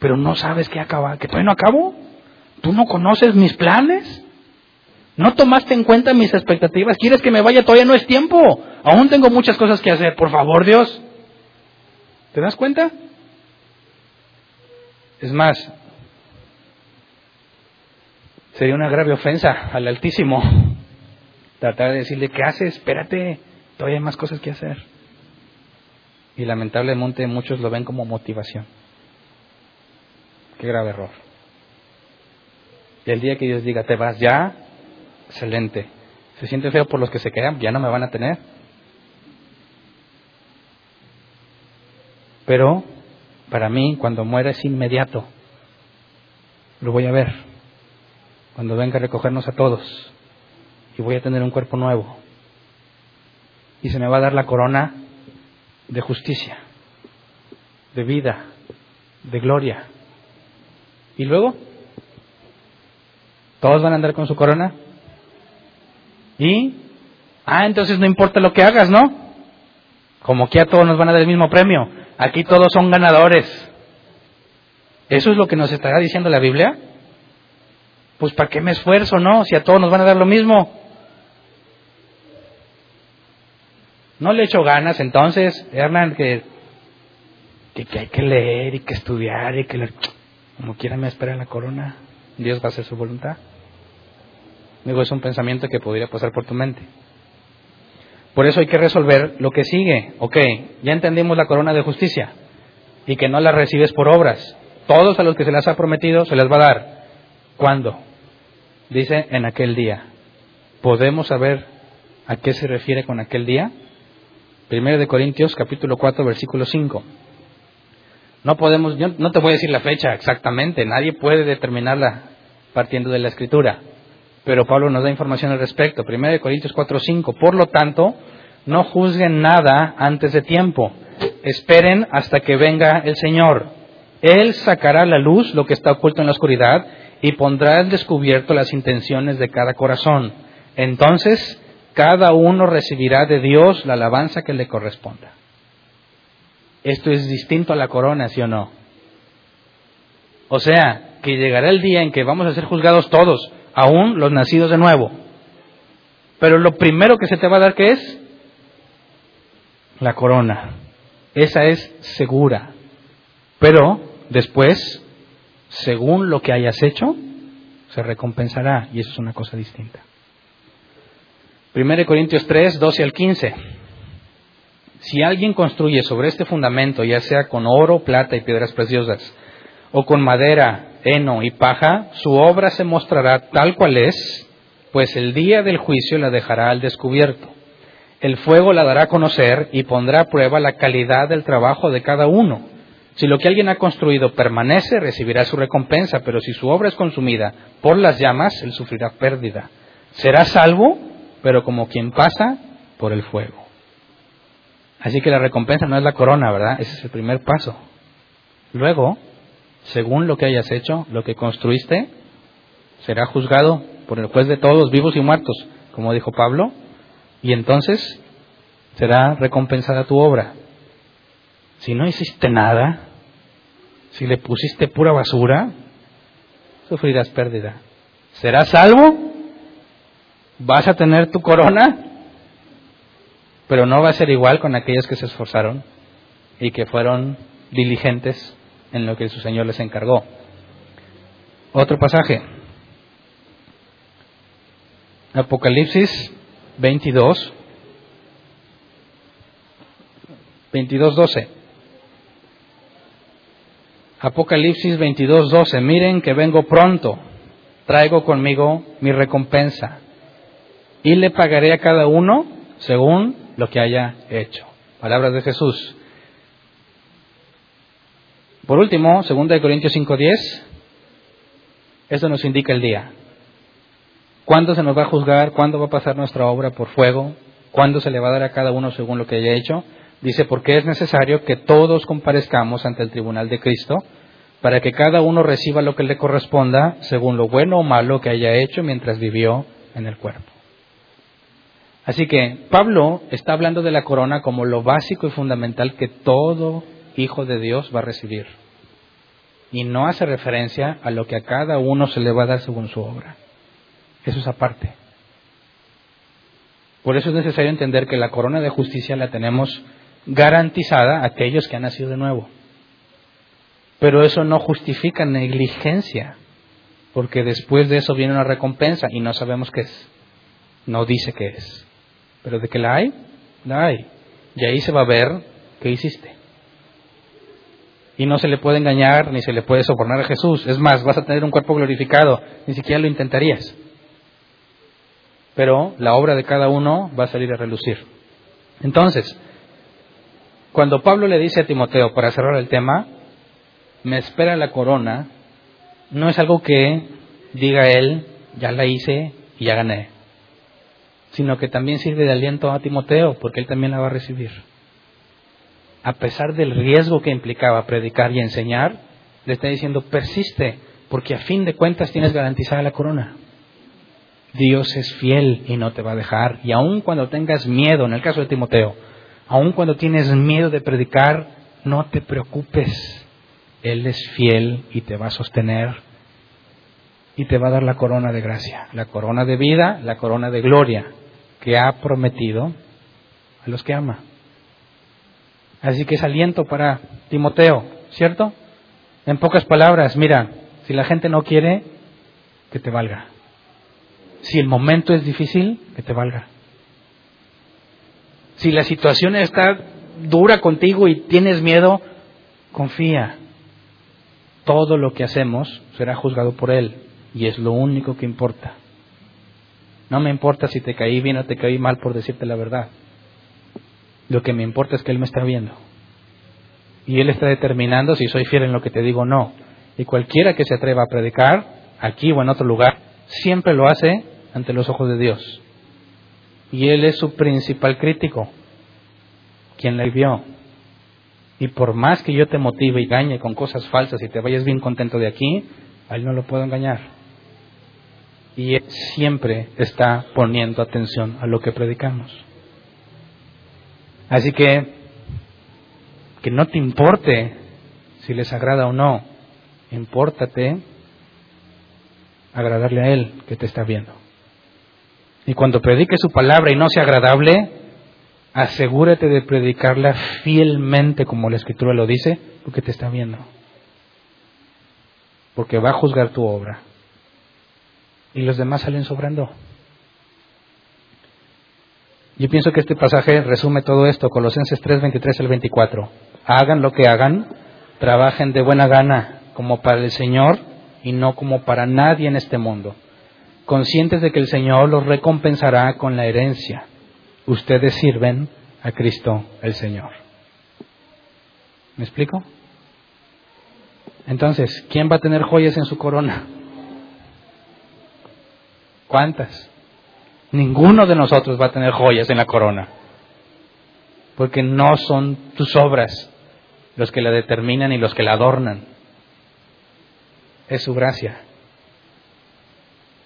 pero no sabes que acaba, que todavía no acabó. ¿Tú no conoces mis planes? ¿No tomaste en cuenta mis expectativas? ¿Quieres que me vaya? Todavía no es tiempo. Aún tengo muchas cosas que hacer. Por favor, Dios. ¿Te das cuenta? Es más, sería una grave ofensa al Altísimo tratar de decirle, ¿qué haces? Espérate, todavía hay más cosas que hacer. Y lamentablemente muchos lo ven como motivación. Qué grave error. Y el día que Dios diga, te vas ya, excelente. Se siente feo por los que se quedan, ya no me van a tener. Pero para mí, cuando muera es inmediato. Lo voy a ver. Cuando venga a recogernos a todos. Y voy a tener un cuerpo nuevo. Y se me va a dar la corona de justicia, de vida, de gloria. Y luego ¿Todos van a andar con su corona? ¿Y? Ah, entonces no importa lo que hagas, ¿no? Como que a todos nos van a dar el mismo premio. Aquí todos son ganadores. ¿Eso es lo que nos estará diciendo la Biblia? Pues ¿para qué me esfuerzo, no? Si a todos nos van a dar lo mismo. No le echo ganas entonces, Hernán, que, que, hay que leer y que estudiar y que como quiera me espera la corona. Dios va a hacer su voluntad. Digo, es un pensamiento que podría pasar por tu mente. Por eso hay que resolver lo que sigue. Ok, ya entendimos la corona de justicia y que no la recibes por obras. Todos a los que se las ha prometido se las va a dar. ¿Cuándo? Dice en aquel día. ¿Podemos saber a qué se refiere con aquel día? Primero de Corintios capítulo 4 versículo 5. No podemos, yo no te voy a decir la fecha exactamente, nadie puede determinarla partiendo de la escritura pero Pablo nos da información al respecto. 1 Corintios 4:5. Por lo tanto, no juzguen nada antes de tiempo. Esperen hasta que venga el Señor. Él sacará a la luz lo que está oculto en la oscuridad y pondrá al descubierto las intenciones de cada corazón. Entonces, cada uno recibirá de Dios la alabanza que le corresponda. Esto es distinto a la corona, ¿sí o no? O sea, que llegará el día en que vamos a ser juzgados todos, aún los nacidos de nuevo. Pero lo primero que se te va a dar, ¿qué es? La corona. Esa es segura. Pero después, según lo que hayas hecho, se recompensará. Y eso es una cosa distinta. 1 Corintios 3, 12 al 15. Si alguien construye sobre este fundamento, ya sea con oro, plata y piedras preciosas, o con madera, heno y paja, su obra se mostrará tal cual es, pues el día del juicio la dejará al descubierto. El fuego la dará a conocer y pondrá a prueba la calidad del trabajo de cada uno. Si lo que alguien ha construido permanece, recibirá su recompensa, pero si su obra es consumida por las llamas, él sufrirá pérdida. Será salvo, pero como quien pasa por el fuego. Así que la recompensa no es la corona, ¿verdad? Ese es el primer paso. Luego, según lo que hayas hecho, lo que construiste, será juzgado por el juez de todos, vivos y muertos, como dijo Pablo, y entonces será recompensada tu obra. Si no hiciste nada, si le pusiste pura basura, sufrirás pérdida. ¿Serás salvo? ¿Vas a tener tu corona? Pero no va a ser igual con aquellos que se esforzaron y que fueron diligentes en lo que su Señor les encargó. Otro pasaje. Apocalipsis 22, 22.12. Apocalipsis 22.12. Miren que vengo pronto, traigo conmigo mi recompensa y le pagaré a cada uno según lo que haya hecho. Palabras de Jesús. Por último, 2 Corintios 5.10, eso nos indica el día. ¿Cuándo se nos va a juzgar? ¿Cuándo va a pasar nuestra obra por fuego? ¿Cuándo se le va a dar a cada uno según lo que haya hecho? Dice, porque es necesario que todos comparezcamos ante el tribunal de Cristo para que cada uno reciba lo que le corresponda según lo bueno o malo que haya hecho mientras vivió en el cuerpo. Así que Pablo está hablando de la corona como lo básico y fundamental que todo hijo de Dios va a recibir. Y no hace referencia a lo que a cada uno se le va a dar según su obra. Eso es aparte. Por eso es necesario entender que la corona de justicia la tenemos garantizada a aquellos que han nacido de nuevo. Pero eso no justifica negligencia, porque después de eso viene una recompensa y no sabemos qué es. No dice qué es. Pero de que la hay, la hay. Y ahí se va a ver qué hiciste y no se le puede engañar ni se le puede sobornar a Jesús. Es más, vas a tener un cuerpo glorificado, ni siquiera lo intentarías. Pero la obra de cada uno va a salir a relucir. Entonces, cuando Pablo le dice a Timoteo, para cerrar el tema, me espera la corona, no es algo que diga él, ya la hice y ya gané, sino que también sirve de aliento a Timoteo, porque él también la va a recibir a pesar del riesgo que implicaba predicar y enseñar, le está diciendo, persiste, porque a fin de cuentas tienes garantizada la corona. Dios es fiel y no te va a dejar. Y aun cuando tengas miedo, en el caso de Timoteo, aun cuando tienes miedo de predicar, no te preocupes. Él es fiel y te va a sostener y te va a dar la corona de gracia, la corona de vida, la corona de gloria que ha prometido a los que ama. Así que es aliento para Timoteo, ¿cierto? En pocas palabras, mira, si la gente no quiere, que te valga. Si el momento es difícil, que te valga. Si la situación está dura contigo y tienes miedo, confía. Todo lo que hacemos será juzgado por Él y es lo único que importa. No me importa si te caí bien o te caí mal por decirte la verdad. Lo que me importa es que Él me está viendo. Y Él está determinando si soy fiel en lo que te digo o no. Y cualquiera que se atreva a predicar, aquí o en otro lugar, siempre lo hace ante los ojos de Dios. Y Él es su principal crítico, quien la vio. Y por más que yo te motive y gañe con cosas falsas y te vayas bien contento de aquí, a Él no lo puedo engañar. Y Él siempre está poniendo atención a lo que predicamos. Así que, que no te importe si les agrada o no, impórtate agradarle a Él que te está viendo. Y cuando predique su palabra y no sea agradable, asegúrate de predicarla fielmente como la Escritura lo dice, porque te está viendo. Porque va a juzgar tu obra. Y los demás salen sobrando. Yo pienso que este pasaje resume todo esto, Colosenses 3, 23 al 24. Hagan lo que hagan, trabajen de buena gana, como para el Señor y no como para nadie en este mundo, conscientes de que el Señor los recompensará con la herencia. Ustedes sirven a Cristo el Señor. ¿Me explico? Entonces, ¿quién va a tener joyas en su corona? ¿Cuántas? Ninguno de nosotros va a tener joyas en la corona, porque no son tus obras los que la determinan y los que la adornan. Es su gracia.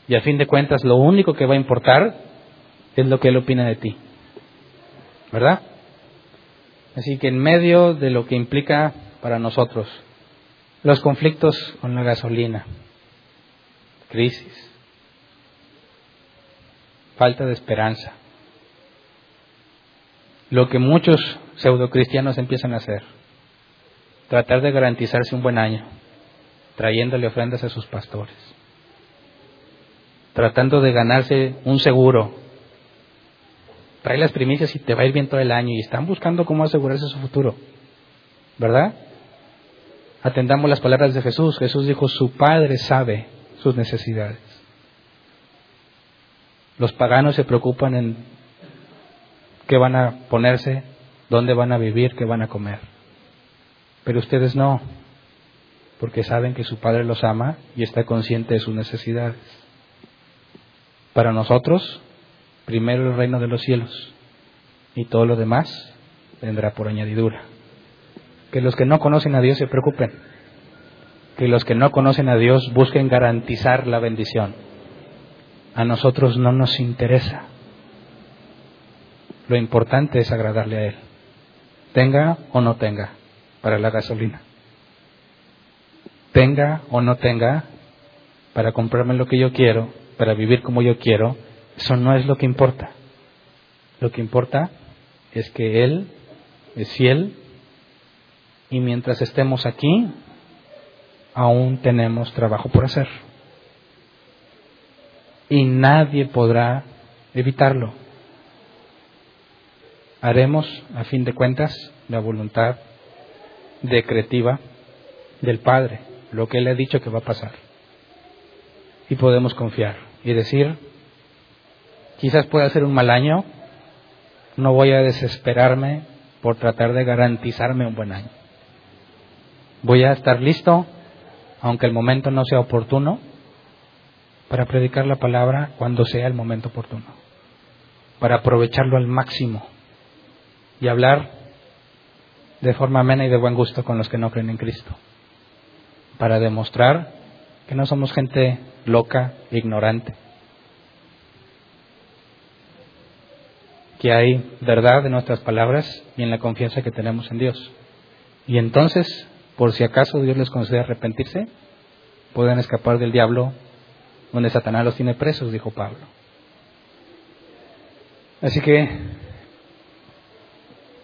Y a fin de cuentas, lo único que va a importar es lo que Él opina de ti. ¿Verdad? Así que en medio de lo que implica para nosotros los conflictos con la gasolina, crisis, falta de esperanza. Lo que muchos pseudocristianos empiezan a hacer, tratar de garantizarse un buen año, trayéndole ofrendas a sus pastores, tratando de ganarse un seguro, trae las primicias y te va a ir bien todo el año y están buscando cómo asegurarse su futuro. ¿Verdad? Atendamos las palabras de Jesús. Jesús dijo, su Padre sabe sus necesidades. Los paganos se preocupan en qué van a ponerse, dónde van a vivir, qué van a comer. Pero ustedes no, porque saben que su Padre los ama y está consciente de sus necesidades. Para nosotros, primero el reino de los cielos y todo lo demás vendrá por añadidura. Que los que no conocen a Dios se preocupen, que los que no conocen a Dios busquen garantizar la bendición. A nosotros no nos interesa. Lo importante es agradarle a Él, tenga o no tenga para la gasolina, tenga o no tenga para comprarme lo que yo quiero, para vivir como yo quiero, eso no es lo que importa. Lo que importa es que Él es fiel y mientras estemos aquí, aún tenemos trabajo por hacer. Y nadie podrá evitarlo. Haremos, a fin de cuentas, la voluntad decretiva del Padre, lo que Él ha dicho que va a pasar. Y podemos confiar y decir, quizás pueda ser un mal año, no voy a desesperarme por tratar de garantizarme un buen año. Voy a estar listo, aunque el momento no sea oportuno, para predicar la palabra cuando sea el momento oportuno, para aprovecharlo al máximo y hablar de forma amena y de buen gusto con los que no creen en Cristo, para demostrar que no somos gente loca, ignorante, que hay verdad en nuestras palabras y en la confianza que tenemos en Dios. Y entonces, por si acaso Dios les concede arrepentirse, pueden escapar del diablo donde Satanás los tiene presos, dijo Pablo. Así que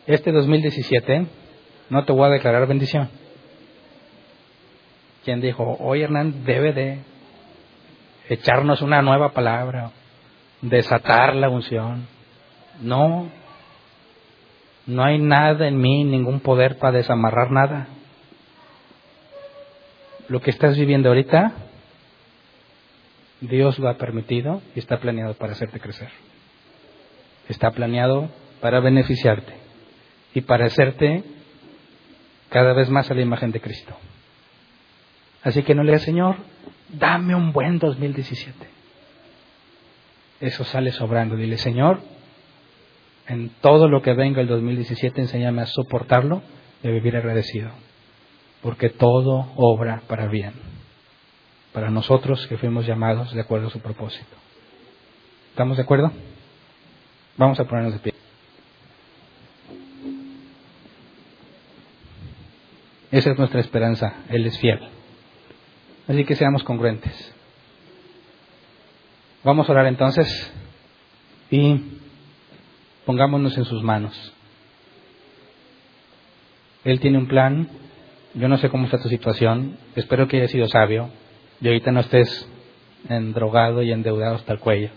este 2017 no te voy a declarar bendición. Quien dijo, hoy Hernán debe de echarnos una nueva palabra, desatar la unción. No, no hay nada en mí, ningún poder para desamarrar nada. Lo que estás viviendo ahorita, Dios lo ha permitido y está planeado para hacerte crecer. Está planeado para beneficiarte y para hacerte cada vez más a la imagen de Cristo. Así que no le digas, Señor, dame un buen 2017. Eso sale sobrando. Dile, Señor, en todo lo que venga el 2017, enséñame a soportarlo y a vivir agradecido. Porque todo obra para bien. Para nosotros que fuimos llamados de acuerdo a su propósito. ¿Estamos de acuerdo? Vamos a ponernos de pie. Esa es nuestra esperanza. Él es fiel. Así que seamos congruentes. Vamos a orar entonces y Pongámonos en sus manos. Él tiene un plan. Yo no sé cómo está tu situación. Espero que haya sido sabio y ahorita no estés endrogado y endeudado hasta el cuello.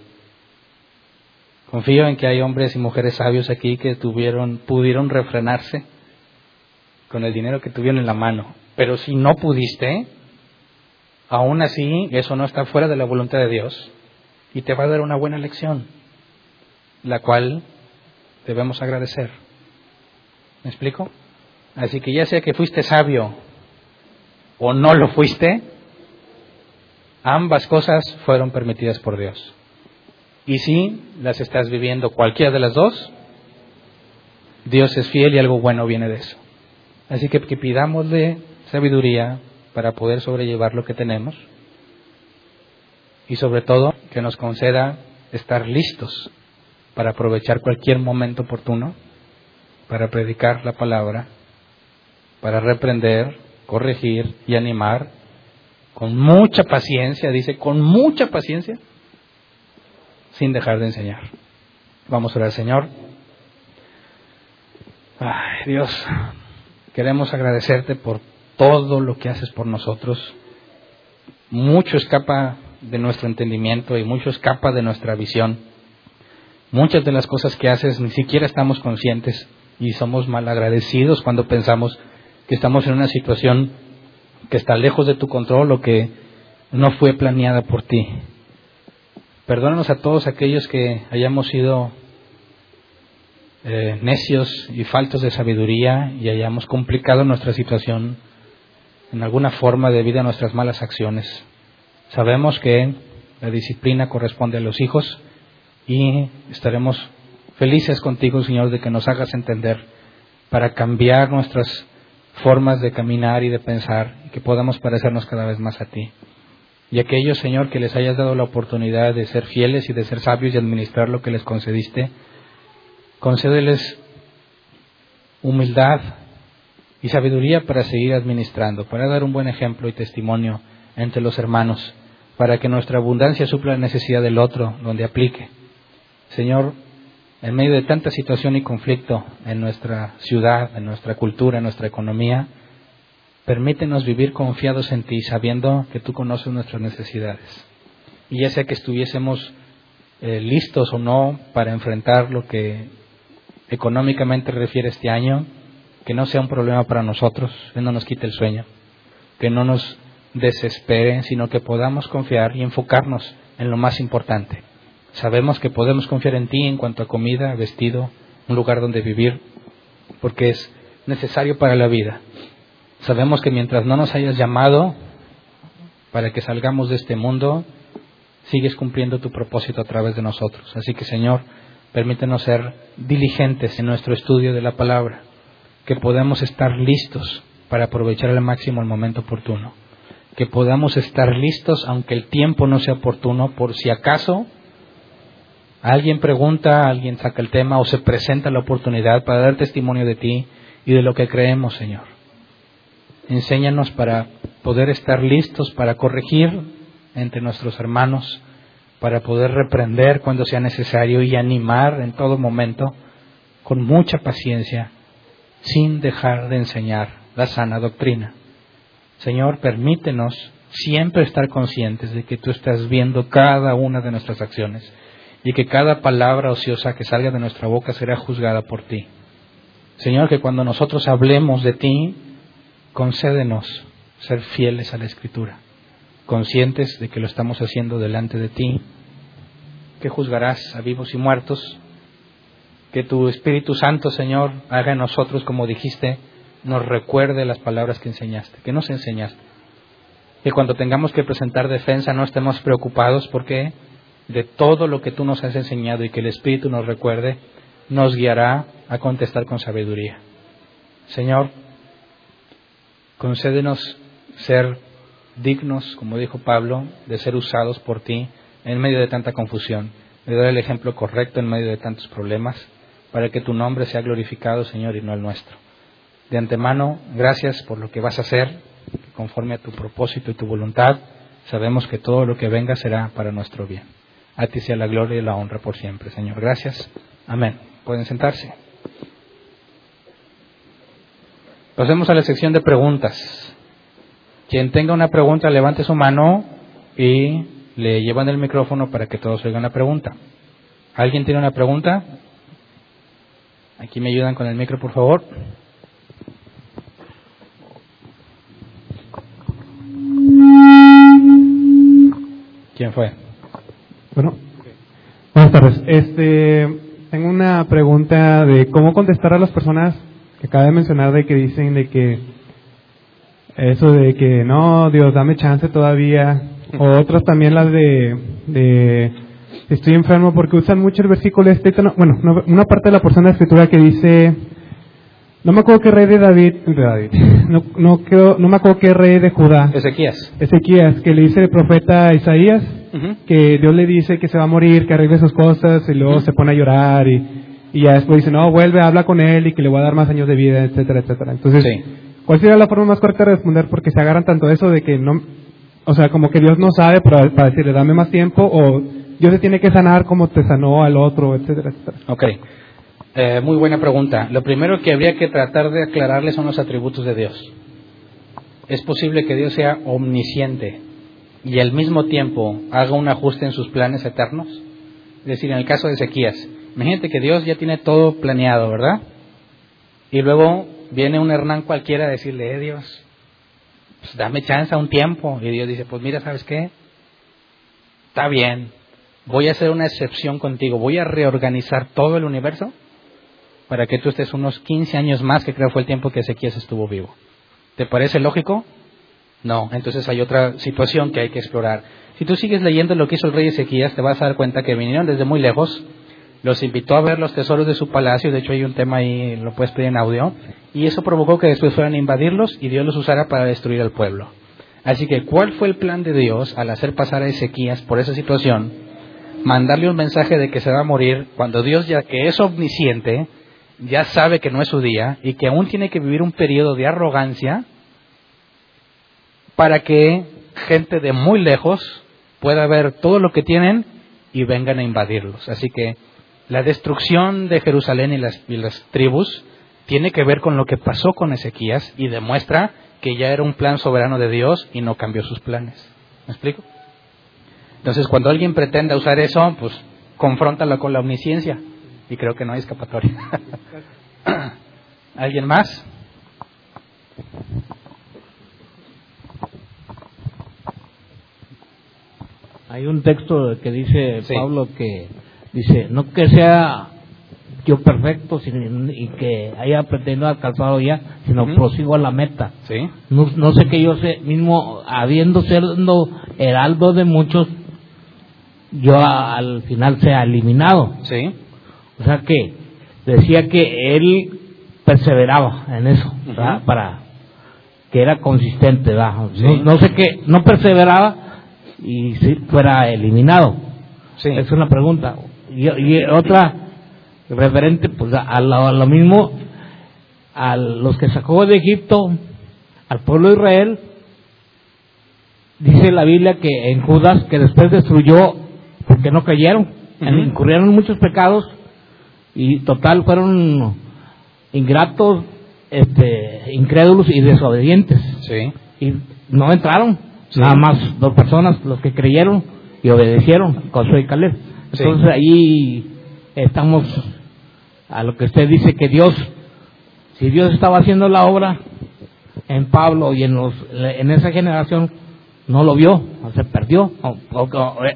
Confío en que hay hombres y mujeres sabios aquí que tuvieron, pudieron refrenarse con el dinero que tuvieron en la mano. Pero si no pudiste, aún así eso no está fuera de la voluntad de Dios y te va a dar una buena lección, la cual debemos agradecer. ¿Me explico? Así que ya sea que fuiste sabio o no lo fuiste, ambas cosas fueron permitidas por Dios. Y si las estás viviendo cualquiera de las dos, Dios es fiel y algo bueno viene de eso. Así que, que pidámosle sabiduría para poder sobrellevar lo que tenemos y sobre todo que nos conceda estar listos para aprovechar cualquier momento oportuno, para predicar la palabra, para reprender, corregir y animar, con mucha paciencia, dice, con mucha paciencia, sin dejar de enseñar. Vamos a orar, Señor. Ay, Dios, queremos agradecerte por todo lo que haces por nosotros. Mucho escapa de nuestro entendimiento y mucho escapa de nuestra visión Muchas de las cosas que haces ni siquiera estamos conscientes y somos mal agradecidos cuando pensamos que estamos en una situación que está lejos de tu control o que no fue planeada por ti. Perdónanos a todos aquellos que hayamos sido eh, necios y faltos de sabiduría y hayamos complicado nuestra situación en alguna forma debido a nuestras malas acciones. Sabemos que la disciplina corresponde a los hijos y estaremos felices contigo, Señor, de que nos hagas entender para cambiar nuestras formas de caminar y de pensar y que podamos parecernos cada vez más a ti. Y aquellos, Señor, que les hayas dado la oportunidad de ser fieles y de ser sabios y administrar lo que les concediste, concédeles humildad y sabiduría para seguir administrando, para dar un buen ejemplo y testimonio entre los hermanos, para que nuestra abundancia supla la necesidad del otro donde aplique. Señor, en medio de tanta situación y conflicto en nuestra ciudad, en nuestra cultura, en nuestra economía, permítenos vivir confiados en ti, sabiendo que tú conoces nuestras necesidades. Y ya sea que estuviésemos eh, listos o no para enfrentar lo que económicamente refiere este año, que no sea un problema para nosotros, que no nos quite el sueño, que no nos desespere, sino que podamos confiar y enfocarnos en lo más importante. Sabemos que podemos confiar en ti en cuanto a comida, vestido, un lugar donde vivir, porque es necesario para la vida. Sabemos que mientras no nos hayas llamado para que salgamos de este mundo, sigues cumpliendo tu propósito a través de nosotros. Así que Señor, permítenos ser diligentes en nuestro estudio de la palabra, que podamos estar listos para aprovechar al máximo el momento oportuno, que podamos estar listos aunque el tiempo no sea oportuno, por si acaso alguien pregunta, alguien saca el tema o se presenta la oportunidad para dar testimonio de ti y de lo que creemos, Señor. Enséñanos para poder estar listos para corregir entre nuestros hermanos, para poder reprender cuando sea necesario y animar en todo momento con mucha paciencia, sin dejar de enseñar la sana doctrina. Señor, permítenos siempre estar conscientes de que tú estás viendo cada una de nuestras acciones y que cada palabra ociosa que salga de nuestra boca será juzgada por ti. Señor, que cuando nosotros hablemos de ti, concédenos ser fieles a la Escritura conscientes de que lo estamos haciendo delante de ti, que juzgarás a vivos y muertos, que tu Espíritu Santo, Señor, haga en nosotros, como dijiste, nos recuerde las palabras que enseñaste, que nos enseñaste. Que cuando tengamos que presentar defensa no estemos preocupados porque de todo lo que tú nos has enseñado y que el Espíritu nos recuerde, nos guiará a contestar con sabiduría. Señor, concédenos ser dignos, como dijo Pablo, de ser usados por ti en medio de tanta confusión, de dar el ejemplo correcto en medio de tantos problemas, para que tu nombre sea glorificado, Señor, y no el nuestro. De antemano, gracias por lo que vas a hacer, conforme a tu propósito y tu voluntad, sabemos que todo lo que venga será para nuestro bien. A ti sea la gloria y la honra por siempre, Señor. Gracias. Amén. Pueden sentarse. Pasemos a la sección de preguntas. Quien tenga una pregunta, levante su mano y le llevan el micrófono para que todos oigan la pregunta. ¿Alguien tiene una pregunta? Aquí me ayudan con el micro, por favor. ¿Quién fue? Bueno, buenas tardes. Este, tengo una pregunta de cómo contestar a las personas que acaba de mencionar de que dicen de que eso de que no, Dios, dame chance todavía. O otros también las de, de estoy enfermo porque usan mucho el versículo este. bueno, una parte de la porción de la escritura que dice, no me acuerdo qué rey de David, de David (laughs) no, no, creo, no me acuerdo qué rey de Judá. Ezequías. Ezequías, que le dice el profeta Isaías, que Dios le dice que se va a morir, que arregle sus cosas y luego se pone a llorar y, y ya después dice, no, vuelve, habla con él y que le voy a dar más años de vida, etcétera, etcétera. Entonces, ¿Cuál sería la forma más correcta de responder? Porque se agarran tanto eso de que no, o sea, como que Dios no sabe para, para decirle dame más tiempo o Dios se tiene que sanar como te sanó al otro, etcétera, etcétera. Ok. Eh, muy buena pregunta. Lo primero que habría que tratar de aclararle son los atributos de Dios. Es posible que Dios sea omnisciente y al mismo tiempo haga un ajuste en sus planes eternos. Es decir, en el caso de Ezequías, Imagínate que Dios ya tiene todo planeado, ¿verdad? Y luego viene un Hernán cualquiera a decirle, eh Dios, pues dame chance a un tiempo. Y Dios dice, pues mira, ¿sabes qué? Está bien, voy a hacer una excepción contigo, voy a reorganizar todo el universo para que tú estés unos 15 años más, que creo fue el tiempo que Ezequías estuvo vivo. ¿Te parece lógico? No, entonces hay otra situación que hay que explorar. Si tú sigues leyendo lo que hizo el rey Ezequías, te vas a dar cuenta que vinieron desde muy lejos, los invitó a ver los tesoros de su palacio, de hecho hay un tema ahí, lo puedes pedir en audio, y eso provocó que después fueran a invadirlos y Dios los usara para destruir al pueblo. Así que, ¿cuál fue el plan de Dios al hacer pasar a Ezequías por esa situación? Mandarle un mensaje de que se va a morir cuando Dios, ya que es omnisciente, ya sabe que no es su día y que aún tiene que vivir un periodo de arrogancia para que gente de muy lejos pueda ver todo lo que tienen y vengan a invadirlos. Así que la destrucción de Jerusalén y las, tribus tiene que ver con lo que pasó con Ezequías y demuestra que ya era un plan soberano de Dios y no cambió sus planes. ¿Me explico? Entonces, cuando alguien pretenda usar eso, pues confróntalo con la omnisciencia y creo que no hay escapatoria. (laughs) ¿Alguien más? Hay un texto que dice Pablo que dice, no que sea yo perfecto y que haya pretendido alcanzado ya, sino prosigo a la meta. ¿Sí? No, sé que yo sé, mismo habiendo siendo heraldo de muchos, yo al final sea eliminado. Sí. O sea que decía que él perseveraba en eso, ¿verdad? Para que era consistente, ¿verdad? No, sé qué, no perseveraba y si fuera eliminado. Sí. Es una pregunta. Y, otra referente pues a lo, mismo a los que sacó de Egipto al pueblo de Israel dice la Biblia que en Judas que después destruyó porque no creyeron incurrieron muchos pecados y total fueron ingratos, este, incrédulos y desobedientes. Sí. Y no entraron, nada más dos personas los que creyeron y obedecieron, Josué y Caleb. Entonces ahí estamos a lo que usted dice que Dios, si Dios estaba haciendo la obra en Pablo y en, los, en esa generación, no lo vio, se perdió.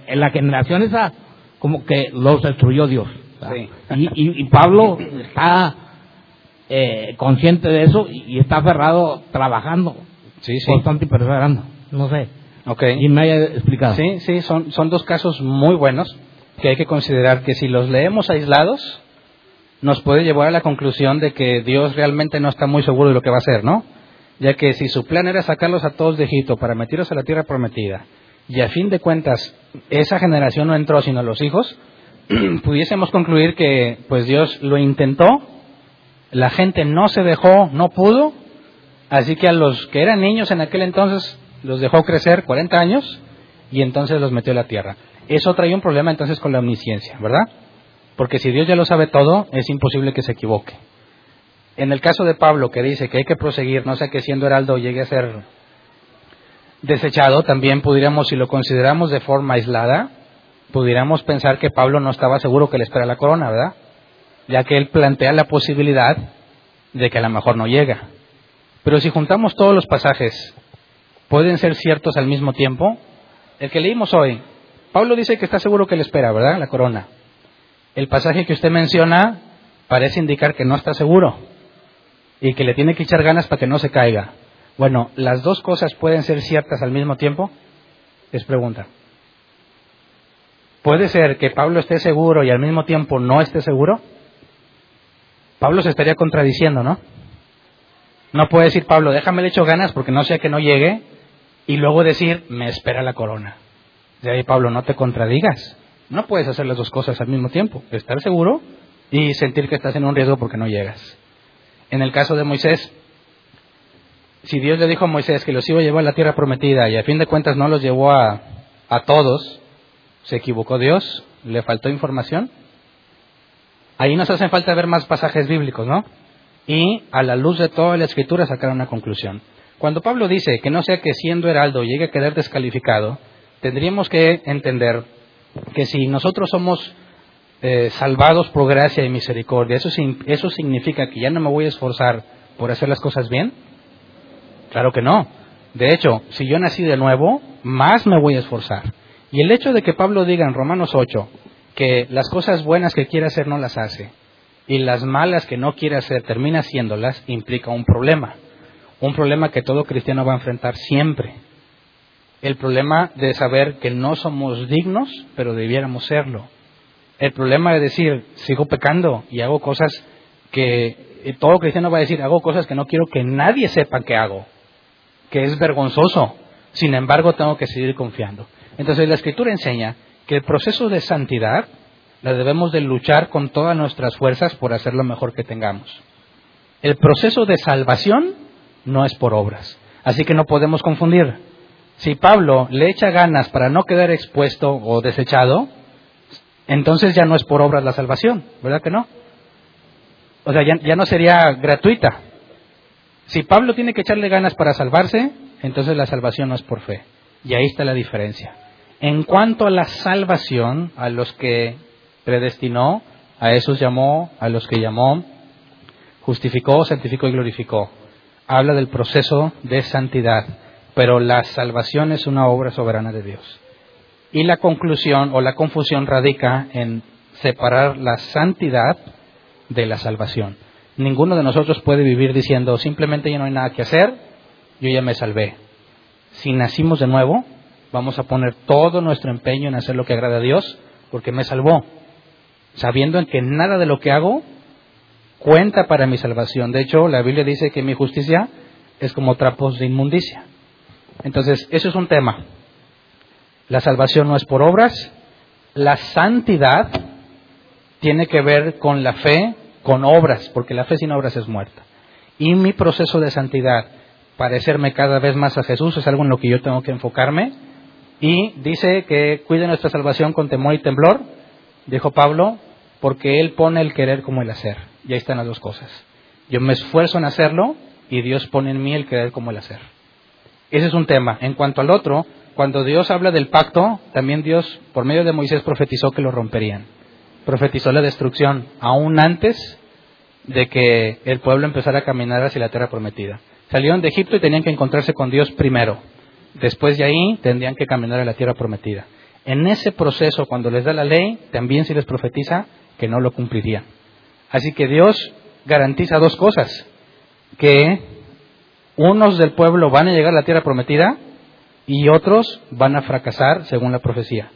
en la generación esa, como que los destruyó Dios. Y, Pablo está eh, consciente de eso y, está aferrado trabajando, sí, constante y perseverando. No sé. Okay. Y me haya explicado. Sí, sí, son, son dos casos muy buenos que hay que considerar que si los leemos aislados, nos puede llevar a la conclusión de que Dios realmente no está muy seguro de lo que va a hacer, ¿no? Ya que si su plan era sacarlos a todos de Egipto para meterlos a la tierra prometida, y a fin de cuentas esa generación no entró sino los hijos, (clears throat) pudiésemos concluir que pues Dios lo intentó, la gente no se dejó, no pudo, así que a los que eran niños en aquel entonces los dejó crecer 40 años y entonces los metió a la tierra. Eso trae un problema entonces con la omnisciencia, ¿verdad? Porque si Dios ya lo sabe todo, es imposible que se equivoque. En el caso de Pablo, que dice que hay que proseguir, no sé que siendo heraldo llegue a ser desechado, también pudiéramos, si lo consideramos de forma aislada, pudiéramos pensar que Pablo no estaba seguro que le espera la corona, ¿verdad? Ya que él plantea la posibilidad de que a lo mejor no llega. Pero si juntamos todos los pasajes, pueden ser ciertos al mismo tiempo. El que leímos hoy, Pablo dice que está seguro que le espera, ¿verdad? La corona. El pasaje que usted menciona parece indicar que no está seguro y que le tiene que echar ganas para que no se caiga. Bueno, ¿las dos cosas pueden ser ciertas al mismo tiempo? Es pregunta. ¿Puede ser que Pablo esté seguro y al mismo tiempo no esté seguro? Pablo se estaría contradiciendo, ¿no? No puede decir Pablo, déjame le echo ganas porque no sea que no llegue y luego decir, me espera la corona. De ahí, Pablo, no te contradigas. No puedes hacer las dos cosas al mismo tiempo. Estar seguro y sentir que estás en un riesgo porque no llegas. En el caso de Moisés, si Dios le dijo a Moisés que los iba a llevar a la tierra prometida y a fin de cuentas no los llevó a, a todos, ¿Se equivocó Dios? ¿Le faltó información? Ahí nos hacen falta ver más pasajes bíblicos, ¿no? Y a la luz de toda la escritura sacar una conclusión. Cuando Pablo dice que no sea que siendo heraldo llegue a quedar descalificado, tendríamos que entender que si nosotros somos eh, salvados por gracia y misericordia. ¿Eso, ¿Eso significa que ya no me voy a esforzar por hacer las cosas bien? Claro que no. De hecho, si yo nací de nuevo, más me voy a esforzar. Y el hecho de que Pablo diga en Romanos 8 que las cosas buenas que quiere hacer no las hace y las malas que no quiere hacer termina haciéndolas, implica un problema. Un problema que todo cristiano va a enfrentar siempre. El problema de saber que no somos dignos, pero debiéramos serlo. El problema de decir, sigo pecando y hago cosas que todo cristiano va a decir, hago cosas que no quiero que nadie sepa que hago, que es vergonzoso. Sin embargo, tengo que seguir confiando. Entonces la escritura enseña que el proceso de santidad la debemos de luchar con todas nuestras fuerzas por hacer lo mejor que tengamos. El proceso de salvación no es por obras. Así que no podemos confundir. Si Pablo le echa ganas para no quedar expuesto o desechado, entonces ya no es por obras la salvación, ¿verdad que no? O sea, ya, ya no sería gratuita. Si Pablo tiene que echarle ganas para salvarse, entonces la salvación no es por fe. Y ahí está la diferencia. En cuanto a la salvación, a los que predestinó, a esos llamó, a los que llamó, justificó, santificó y glorificó. Habla del proceso de santidad, pero la salvación es una obra soberana de Dios. Y la conclusión o la confusión radica en separar la santidad de la salvación. Ninguno de nosotros puede vivir diciendo simplemente ya no hay nada que hacer, yo ya me salvé. Si nacimos de nuevo, vamos a poner todo nuestro empeño en hacer lo que agrada a Dios, porque me salvó, sabiendo en que nada de lo que hago cuenta para mi salvación. De hecho, la Biblia dice que mi justicia es como trapos de inmundicia. Entonces, eso es un tema. La salvación no es por obras, la santidad tiene que ver con la fe, con obras, porque la fe sin obras es muerta. Y mi proceso de santidad, parecerme cada vez más a Jesús, es algo en lo que yo tengo que enfocarme y dice que cuide nuestra salvación con temor y temblor, dijo Pablo, porque Él pone el querer como el hacer. Y ahí están las dos cosas. Yo me esfuerzo en hacerlo y Dios pone en mí el querer como el hacer. Ese es un tema. En cuanto al otro, cuando Dios habla del pacto, también Dios, por medio de Moisés, profetizó que lo romperían. Profetizó la destrucción aún antes de que el pueblo empezara a caminar hacia la tierra prometida. Salieron de Egipto y tenían que encontrarse con Dios primero. Después de ahí tendrían que caminar a la tierra prometida. En ese proceso, cuando les da la ley, también se les profetiza que no lo cumplirían. Así que Dios garantiza dos cosas, que unos del pueblo van a llegar a la tierra prometida y otros van a fracasar según la profecía.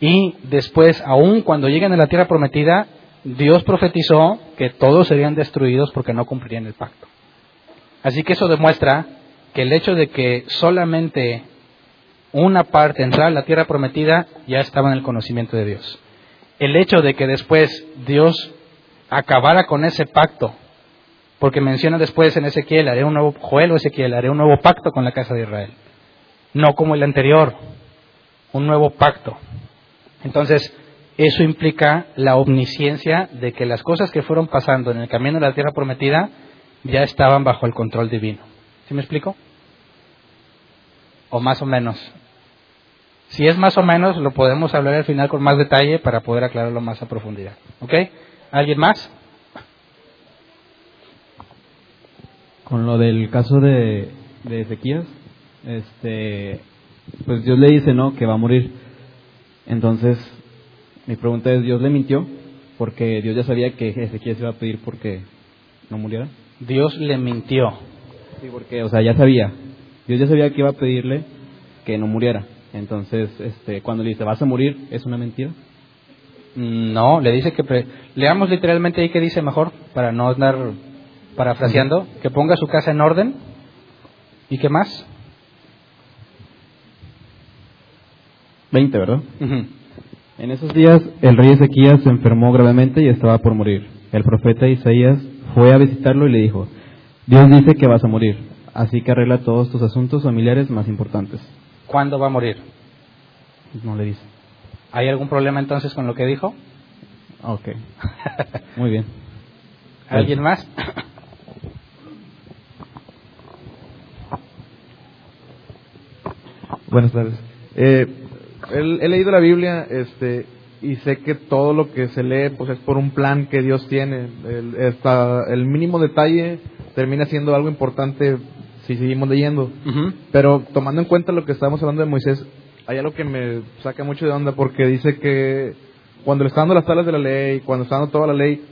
Y después, aun cuando lleguen a la tierra prometida, Dios profetizó que todos serían destruidos porque no cumplirían el pacto. Así que eso demuestra que el hecho de que solamente una parte entrara a la tierra prometida ya estaba en el conocimiento de Dios. El hecho de que después Dios acabara con ese pacto, porque menciona después en Ezequiel, haré un nuevo, Joel Ezequiel, haré un nuevo pacto con la casa de Israel. No como el anterior, un nuevo pacto. Entonces, eso implica la omnisciencia de que las cosas que fueron pasando en el camino de la tierra prometida ya estaban bajo el control divino. ¿Sí me explico? O más o menos. Si es más o menos, lo podemos hablar al final con más detalle para poder aclararlo más a profundidad. ¿Ok? ¿Alguien más? Con lo del caso de, de Ezequías, este, pues Dios le dice, ¿no? Que va a morir. Entonces, mi pregunta es, ¿Dios le mintió? Porque Dios ya sabía que Ezequías iba a pedir porque no muriera. Dios le mintió. Sí, porque, o sea, ya sabía. Dios ya sabía que iba a pedirle que no muriera. Entonces, este, cuando le dice, vas a morir, ¿es una mentira? No, le dice que... Leamos literalmente ahí que dice mejor, para no andar parafraseando, que ponga su casa en orden. ¿Y qué más? 20, ¿verdad? En esos días el rey Ezequías se enfermó gravemente y estaba por morir. El profeta Isaías fue a visitarlo y le dijo, Dios dice que vas a morir, así que arregla todos tus asuntos familiares más importantes. ¿Cuándo va a morir? No le dice. ¿Hay algún problema entonces con lo que dijo? Ok. (laughs) Muy bien. ¿Alguien más? Buenas tardes. Eh, he, he, leído la Biblia este, y sé que todo lo que se lee pues es por un plan que Dios tiene. El, el mínimo detalle termina siendo algo importante si seguimos leyendo. Pero tomando en cuenta lo que estábamos hablando de Moisés, hay algo que me saca mucho de onda porque dice que cuando le está dando las tablas de la ley, cuando está dando toda la ley,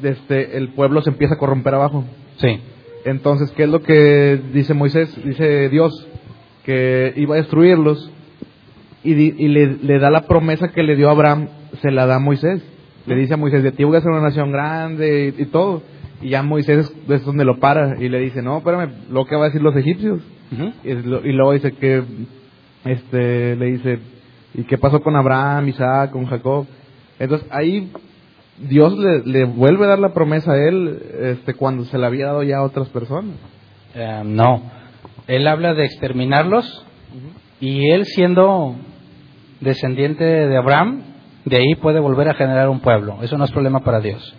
desde el pueblo se empieza a corromper abajo. Sí. Entonces, ¿qué es lo que dice Moisés? Dice Dios que iba a destruirlos y, le, da la promesa que le dio a Abraham, se la da a Moisés. Le dice a Moisés, de ti voy a ser una nación grande y, todo. Y ya Moisés es, donde lo para y le dice, no, espérame, lo que va a decir los egipcios. y, luego dice que, este, le dice, ¿y qué pasó con Abraham, Isaac, con Jacob? Entonces ahí Dios le, vuelve a dar la promesa a él este, cuando se la había dado ya a otras personas. Eh, no, él habla de exterminarlos y él siendo descendiente de Abraham, de ahí puede volver a generar un pueblo. Eso no es problema para Dios.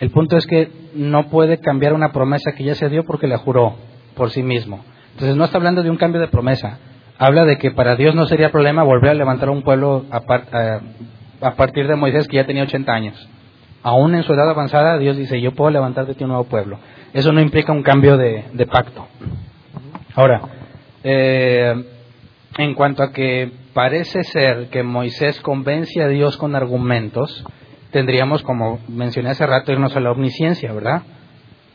El punto es que no puede cambiar una promesa que ya se dio porque la juró por sí mismo. Entonces no está hablando de un cambio de promesa. Habla de que para Dios no sería problema volver a levantar un pueblo a, partir de Moisés que ya tenía 80 años. Aún en su edad avanzada, Dios dice, yo puedo levantar de ti un nuevo pueblo. Eso no implica un cambio de, pacto. Ahora, eh, en cuanto a que parece ser que Moisés convence a Dios con argumentos, tendríamos, como mencioné hace rato, irnos a la omnisciencia, ¿verdad?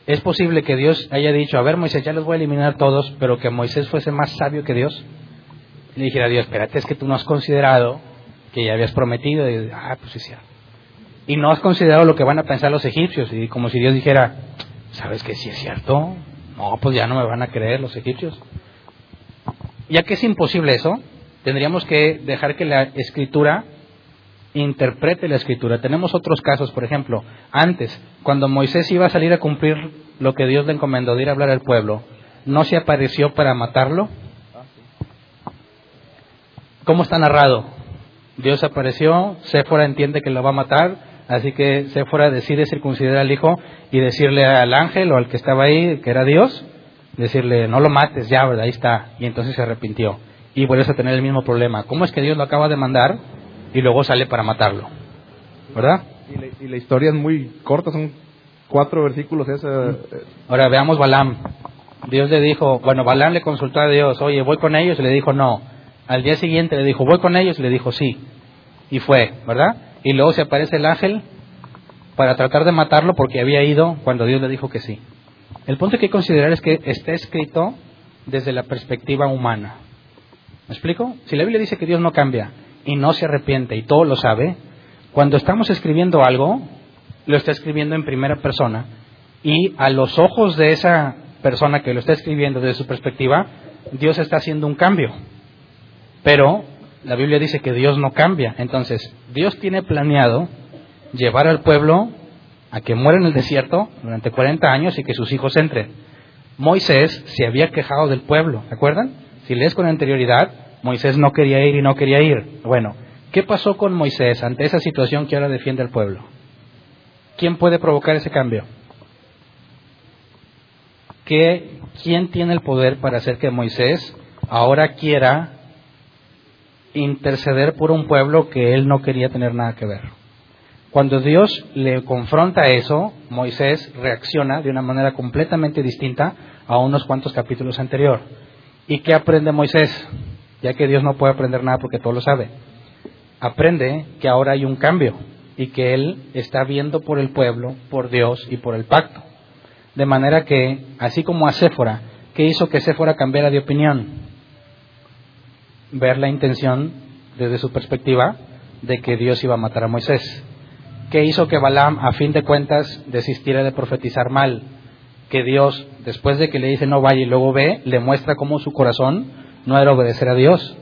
Es posible que Dios haya dicho, a ver Moisés, ya los voy a eliminar todos, pero que Moisés fuese más sabio que Dios. Le dijera a Dios, espérate, es que tú no has considerado que ya habías prometido. Y, ah, pues sí, Y no has considerado lo que van a pensar los egipcios. Y como si Dios dijera, ¿sabes que sí es cierto? No, pues ya no me van a creer los egipcios. Ya que es imposible eso, tendríamos que dejar que la escritura interprete la escritura. Tenemos otros casos, por ejemplo, antes, cuando Moisés iba a salir a cumplir lo que Dios le encomendó de ir a hablar al pueblo, ¿no se apareció para matarlo? ¿Cómo está narrado? Dios apareció, Séfora entiende que lo va a matar, así que Séfora decide circuncidar al hijo y decirle al ángel o al que estaba ahí, que era Dios, decirle, no lo mates, ya, ¿verdad? Ahí está. Y entonces se arrepintió. Y vuelves a tener el mismo problema. ¿Cómo es que Dios lo acaba de mandar y luego sale para matarlo? ¿Verdad? Y la, historia es muy corta, son cuatro versículos. Esa... Mm. Ahora veamos Balaam. Dios le dijo, bueno, Balaam le consultó a Dios, oye, voy con ellos, y le dijo no. Al día siguiente le dijo, voy con ellos, le dijo sí. Y fue, ¿verdad? Y luego se aparece el ángel para tratar de matarlo porque había ido cuando Dios le dijo que sí. El punto que hay que considerar es que está escrito desde la perspectiva humana. ¿Me explico? Si la Biblia dice que Dios no cambia y no se arrepiente y todo lo sabe, cuando estamos escribiendo algo, lo está escribiendo en primera persona y a los ojos de esa persona que lo está escribiendo desde su perspectiva, Dios está haciendo un cambio. Pero la Biblia dice que Dios no cambia. Entonces, Dios tiene planeado llevar al pueblo a que muera en el desierto durante 40 años y que sus hijos entren. Moisés se había quejado del pueblo, ¿se acuerdan? Si lees con anterioridad, Moisés no quería ir y no quería ir. Bueno, ¿qué pasó con Moisés ante esa situación que ahora defiende al pueblo? ¿Quién puede provocar ese cambio? ¿Qué, ¿Quién tiene el poder para hacer que Moisés ahora quiera interceder por un pueblo que él no quería tener nada que ver? Cuando Dios le confronta eso, Moisés reacciona de una manera completamente distinta a unos cuantos capítulos anterior. ¿Y qué aprende Moisés? Ya que Dios no puede aprender nada porque todo lo sabe. Aprende que ahora hay un cambio y que Él está viendo por el pueblo, por Dios y por el pacto. De manera que, así como a Séfora, ¿qué hizo que Séfora cambiara de opinión? Ver la intención desde su perspectiva de que Dios iba a matar a Moisés. ¿Qué hizo que Balaam, a fin de cuentas, desistiera de profetizar mal? Que Dios, después de que le dice no vaya y luego ve, le muestra cómo su corazón no era obedecer a Dios,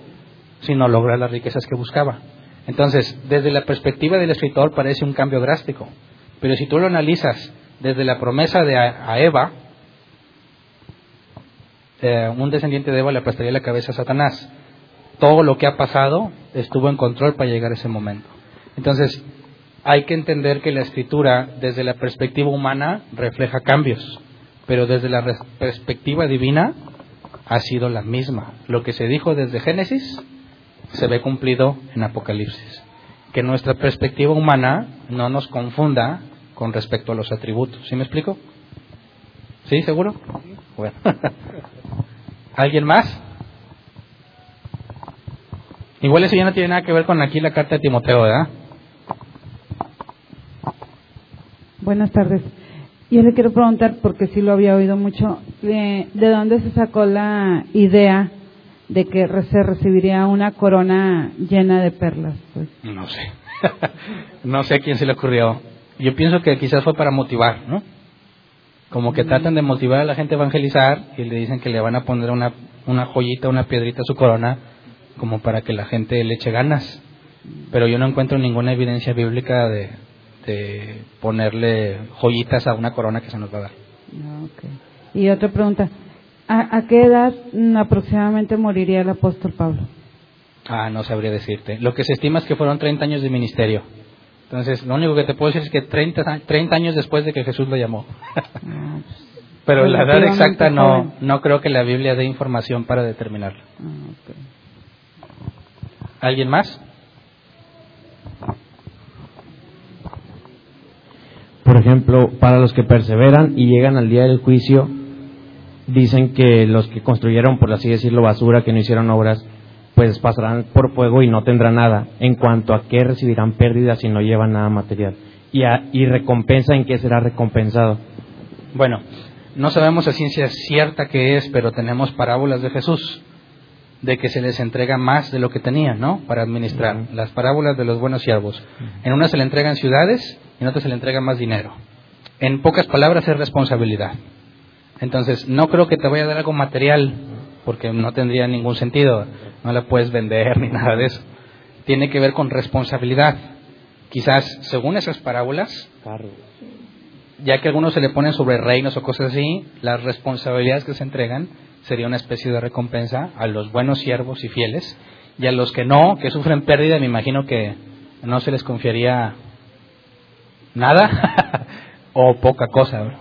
sino lograr las riquezas que buscaba. Entonces, desde la perspectiva del escritor parece un cambio drástico, pero si tú lo analizas desde la promesa de a, Eva, eh, un descendiente de Eva le aplastaría la cabeza a Satanás. Todo lo que ha pasado estuvo en control para llegar a ese momento. Entonces, hay que entender que la escritura desde la perspectiva humana refleja cambios, pero desde la perspectiva divina ha sido la misma. Lo que se dijo desde Génesis se ve cumplido en Apocalipsis. que nuestra perspectiva humana no nos confunda con respecto a los atributos. ¿Sí me explico? ¿Sí, seguro? Bueno. (laughs) ¿Alguien más? Igual eso ya no tiene nada que ver con aquí la carta de Timoteo, ¿verdad? Buenas tardes. Yo le quiero preguntar, porque sí lo había oído mucho, ¿de, de dónde se sacó la idea de que se recibiría una corona llena de perlas? Pues? No sé. (laughs) no sé a quién se le ocurrió. Yo pienso que quizás fue para motivar, ¿no? Como que tratan de motivar a la gente a evangelizar y le dicen que le van a poner una, una joyita, una piedrita a su corona, como para que la gente le eche ganas. Pero yo no encuentro ninguna evidencia bíblica de, de ponerle joyitas a una corona que se nos va a dar. Okay. Y otra pregunta, ¿a, ¿a, qué edad aproximadamente moriría el apóstol Pablo? Ah, no sabría decirte. Lo que se estima es que fueron 30 años de ministerio. Entonces, lo único que te puedo decir es que 30, 30 años después de que Jesús lo llamó. Ah, (laughs) pues, Pero la edad exacta no, no creo que la Biblia dé información para determinarlo. Ah, okay. ¿Alguien más? Por ejemplo, para los que perseveran y llegan al día del juicio, dicen que los que construyeron, por así decirlo, basura, que no hicieron obras, pues pasarán por fuego y no tendrán nada. En cuanto a qué recibirán pérdidas si no llevan nada material. Y, a, y recompensa, ¿en qué será recompensado? Bueno, no sabemos a ciencia cierta qué es, pero tenemos parábolas de Jesús de que se les entrega más de lo que tenían, ¿no? Para administrar. Uh -huh. Las parábolas de los buenos siervos. Uh -huh. En una se le entregan ciudades y en otra se le entrega más dinero. En pocas palabras es responsabilidad. Entonces, no creo que te vaya a dar algo material, porque no tendría ningún sentido. No la puedes vender (laughs) ni nada de eso. Tiene que ver con responsabilidad. Quizás, según esas parábolas, ya que algunos se le ponen sobre reinos o cosas así, las responsabilidades que se entregan sería una especie de recompensa a los buenos siervos y fieles, y a los que no, que sufren pérdida, me imagino que no se les confiaría nada (laughs) o poca cosa.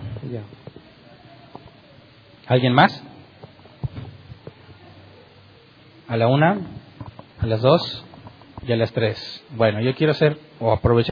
¿Alguien más? A la una, a las dos y a las tres. Bueno, yo quiero hacer o aprovechar.